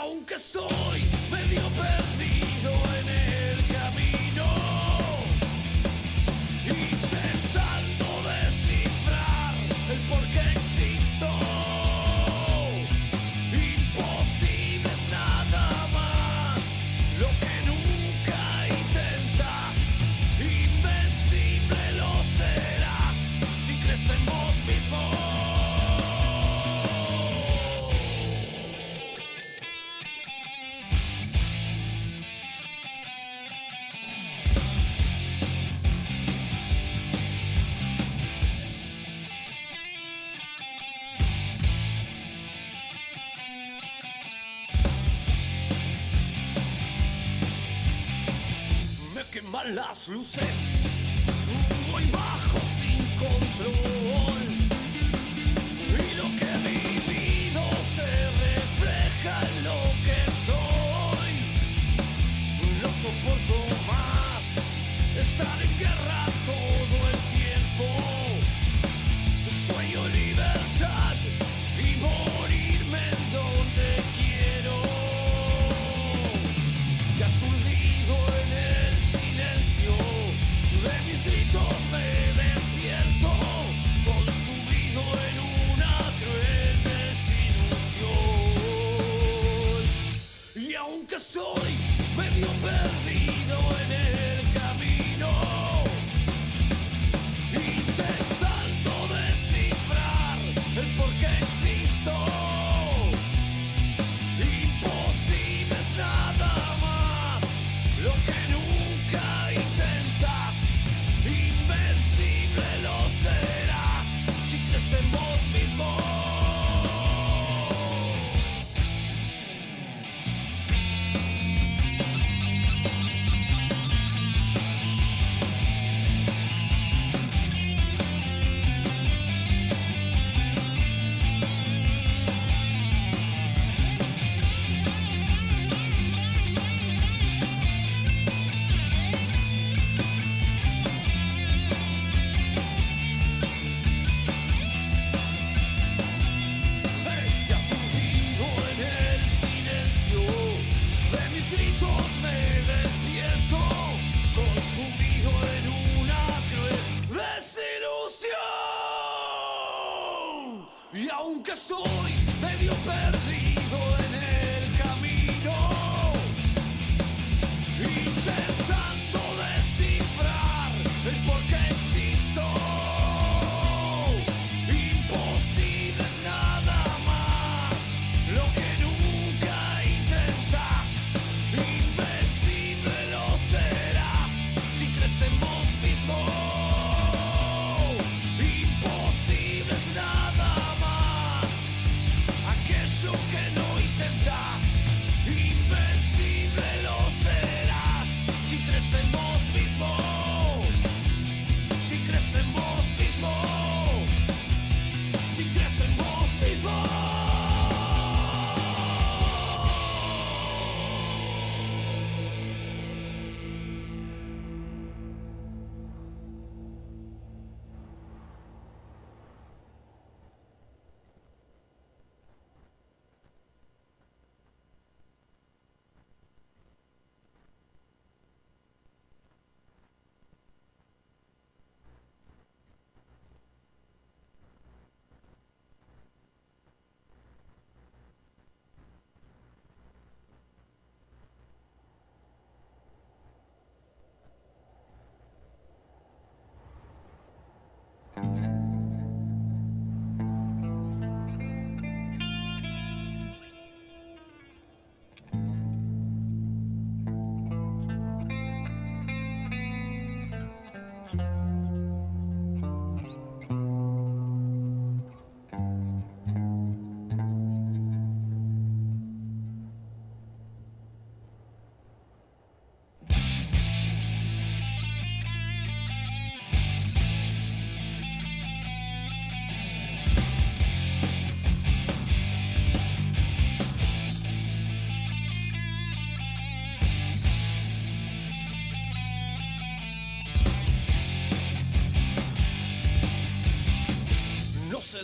Aunque estoy medio perdido las luces,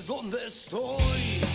dónde estoy,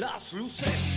las luces,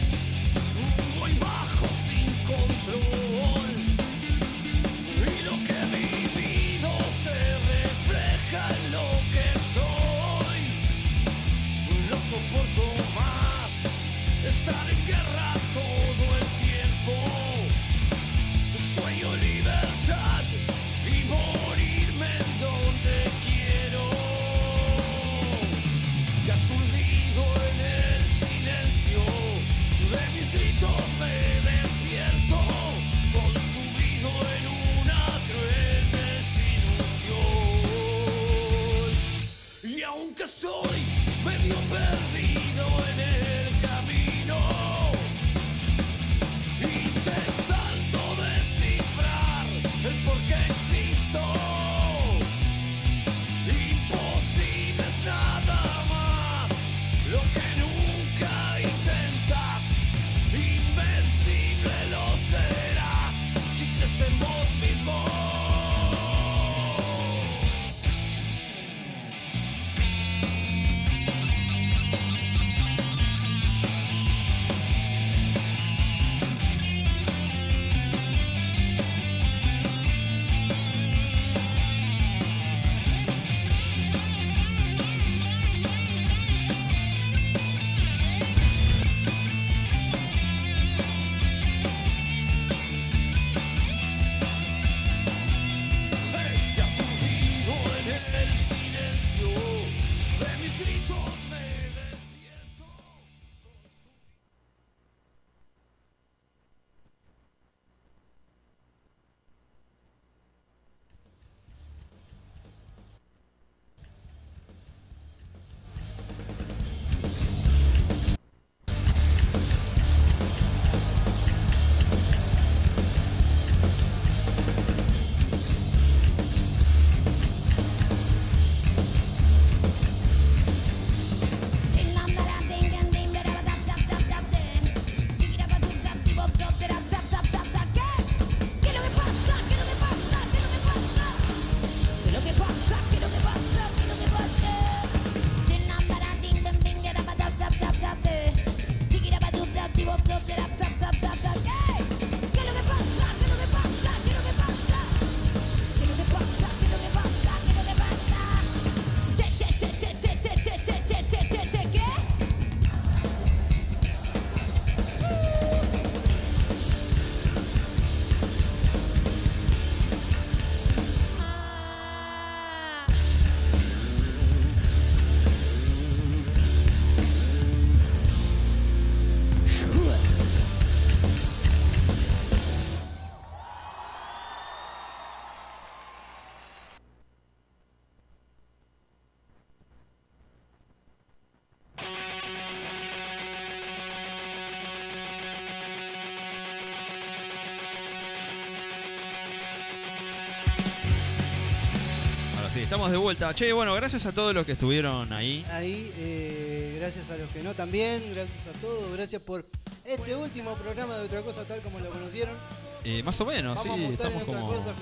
estamos de vuelta. Che, bueno, gracias a todos los que estuvieron ahí. Ahí, eh, gracias a los que no también, gracias a todos, gracias por este último programa de otra cosa tal como lo conocieron. Eh, más o menos, Vamos sí, estamos en como. cosa.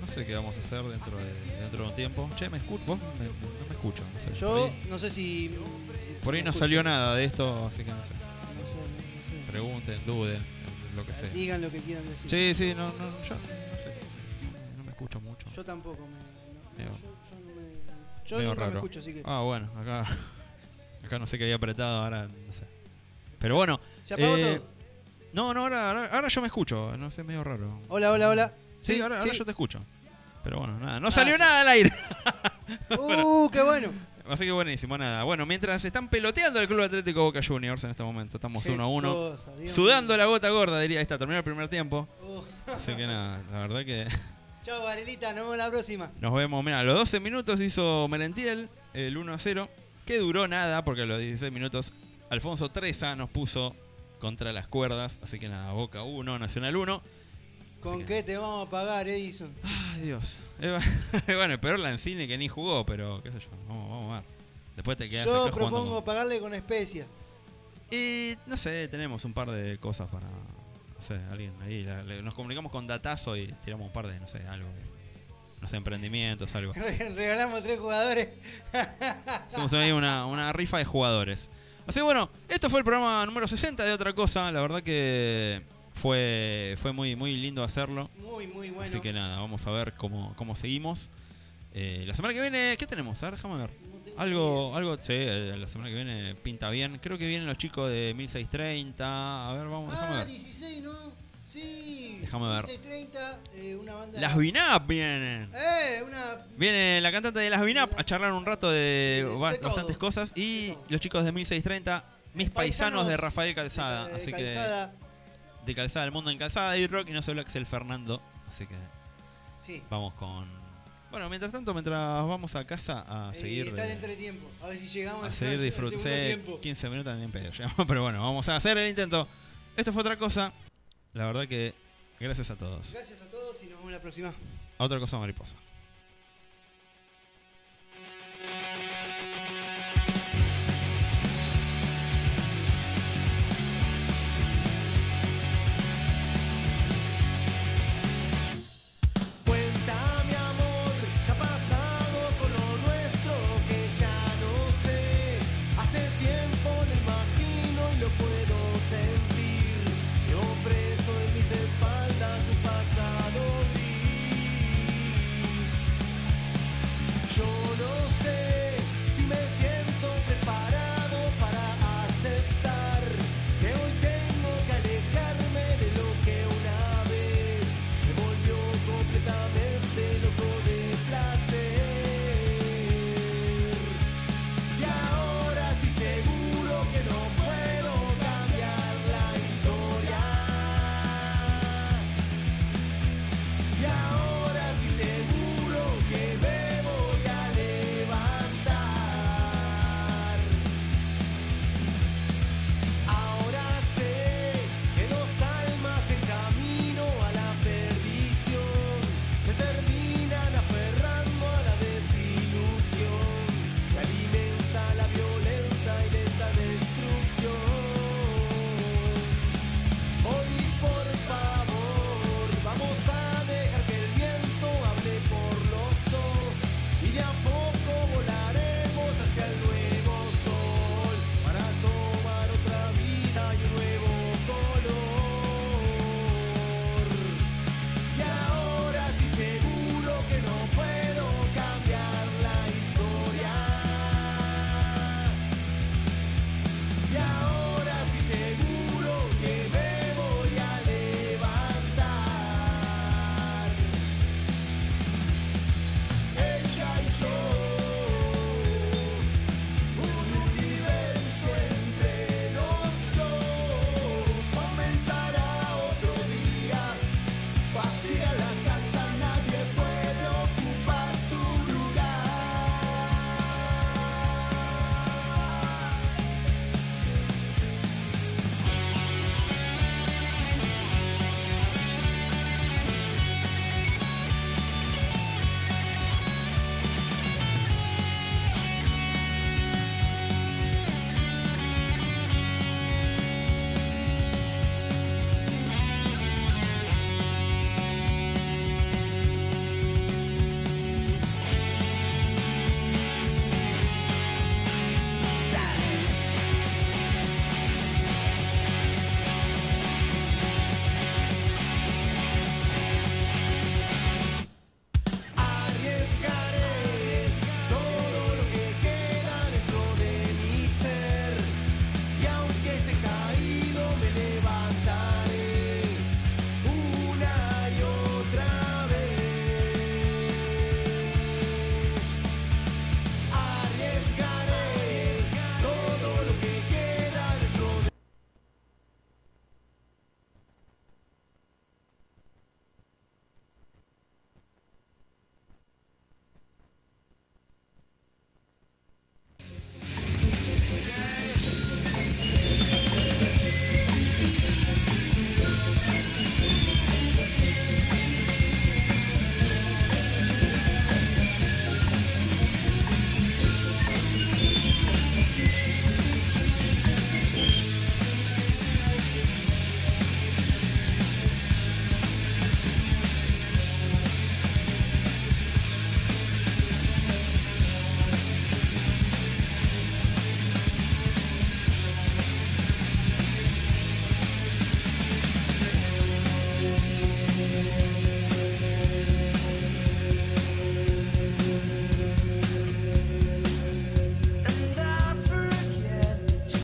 No sé qué vamos a hacer dentro de, dentro de un tiempo. Che, me escucho, vos me- me- no me escucho. No sé, por Yo ahí, no sé si. por ahí no escucho. salió nada de esto, así que no sé. No sé, no sé. Pregunten, duden, lo que sea. Digan lo que quieran decir. Sí, sí, no, no, yo no sé. No, me escucho mucho. Yo tampoco me. no- yo. Yo medio nunca me raro. escucho, así que. Ah, bueno, acá. Acá no sé qué había apretado, ahora no sé. Pero bueno. ¿Se apagó eh, todo? No, no, ahora, ahora, ahora yo me escucho, no sé, medio raro. Hola, hola, hola. Sí, ahora, ahora yo te escucho. Pero bueno, nada, no Ah, salió sí. nada al aire. Uh, qué bueno. Así que buenísimo, nada. Bueno, mientras están peloteando el Club Atlético Boca Juniors en este momento, estamos Qué 1 a 1. cosa, Dios Sudando la gota gorda, diría. Ahí está, terminó el primer tiempo. Uh. Así que nada, la verdad que Chao, Varelita, nos vemos la próxima. nos vemos. Mira, a los 12 minutos hizo Merentiel el 1 a 0, que duró nada, porque a los 16 minutos Alfonso Treza nos puso contra las cuerdas. Así que nada, Boca 1, Nacional 1. ¿Con qué te vamos a pagar, Edison? Ay, Dios. Bueno, peor Lancini que ni jugó, pero qué sé yo. Vamos, vamos a ver. Después te quedas Yo acá propongo con- pagarle con especia. Y no sé, tenemos un par de cosas para. No sé, alguien ahí. la- le- nos comunicamos con Datazo y tiramos un par de, no sé, algo. No sé, emprendimientos, algo. Regalamos tres jugadores. Hacemos ahí una, una rifa de jugadores. Así que bueno, esto fue el programa número 60 de otra cosa. La verdad que fue, fue muy, muy lindo hacerlo. Muy, muy bueno. Así que nada, vamos a ver cómo, cómo seguimos. Eh, la semana que viene, ¿qué tenemos? A ver, déjame ver. Algo, algo, sí, eh, la semana que viene pinta bien. Creo que vienen los chicos de 1630. A ver, vamos, déjame Ah, ver. 16, ¿no? Sí. Déjame ver. 1630, eh, una banda. Las Vinap vienen. Eh, una. Viene la cantante de las Vinap a charlar un rato de, todo. bastantes cosas. Y los chicos de 1630, mis paisanos de Rafael Calzada. de así Calzada. que. De Calzada, el mundo en Calzada y rock. Y no solo Axel Fernando. Así que. Sí. Vamos con. Bueno, mientras tanto, mientras vamos a casa a Eh, seguir. está el entretiempo. A ver si llegamos a seguir disfrutando. segundo tiempo. 15 minutos también pedo. Pero bueno, vamos a hacer el intento. Esto fue otra cosa. La verdad que. Gracias a todos. Gracias a todos y nos vemos la próxima. A otra cosa mariposa.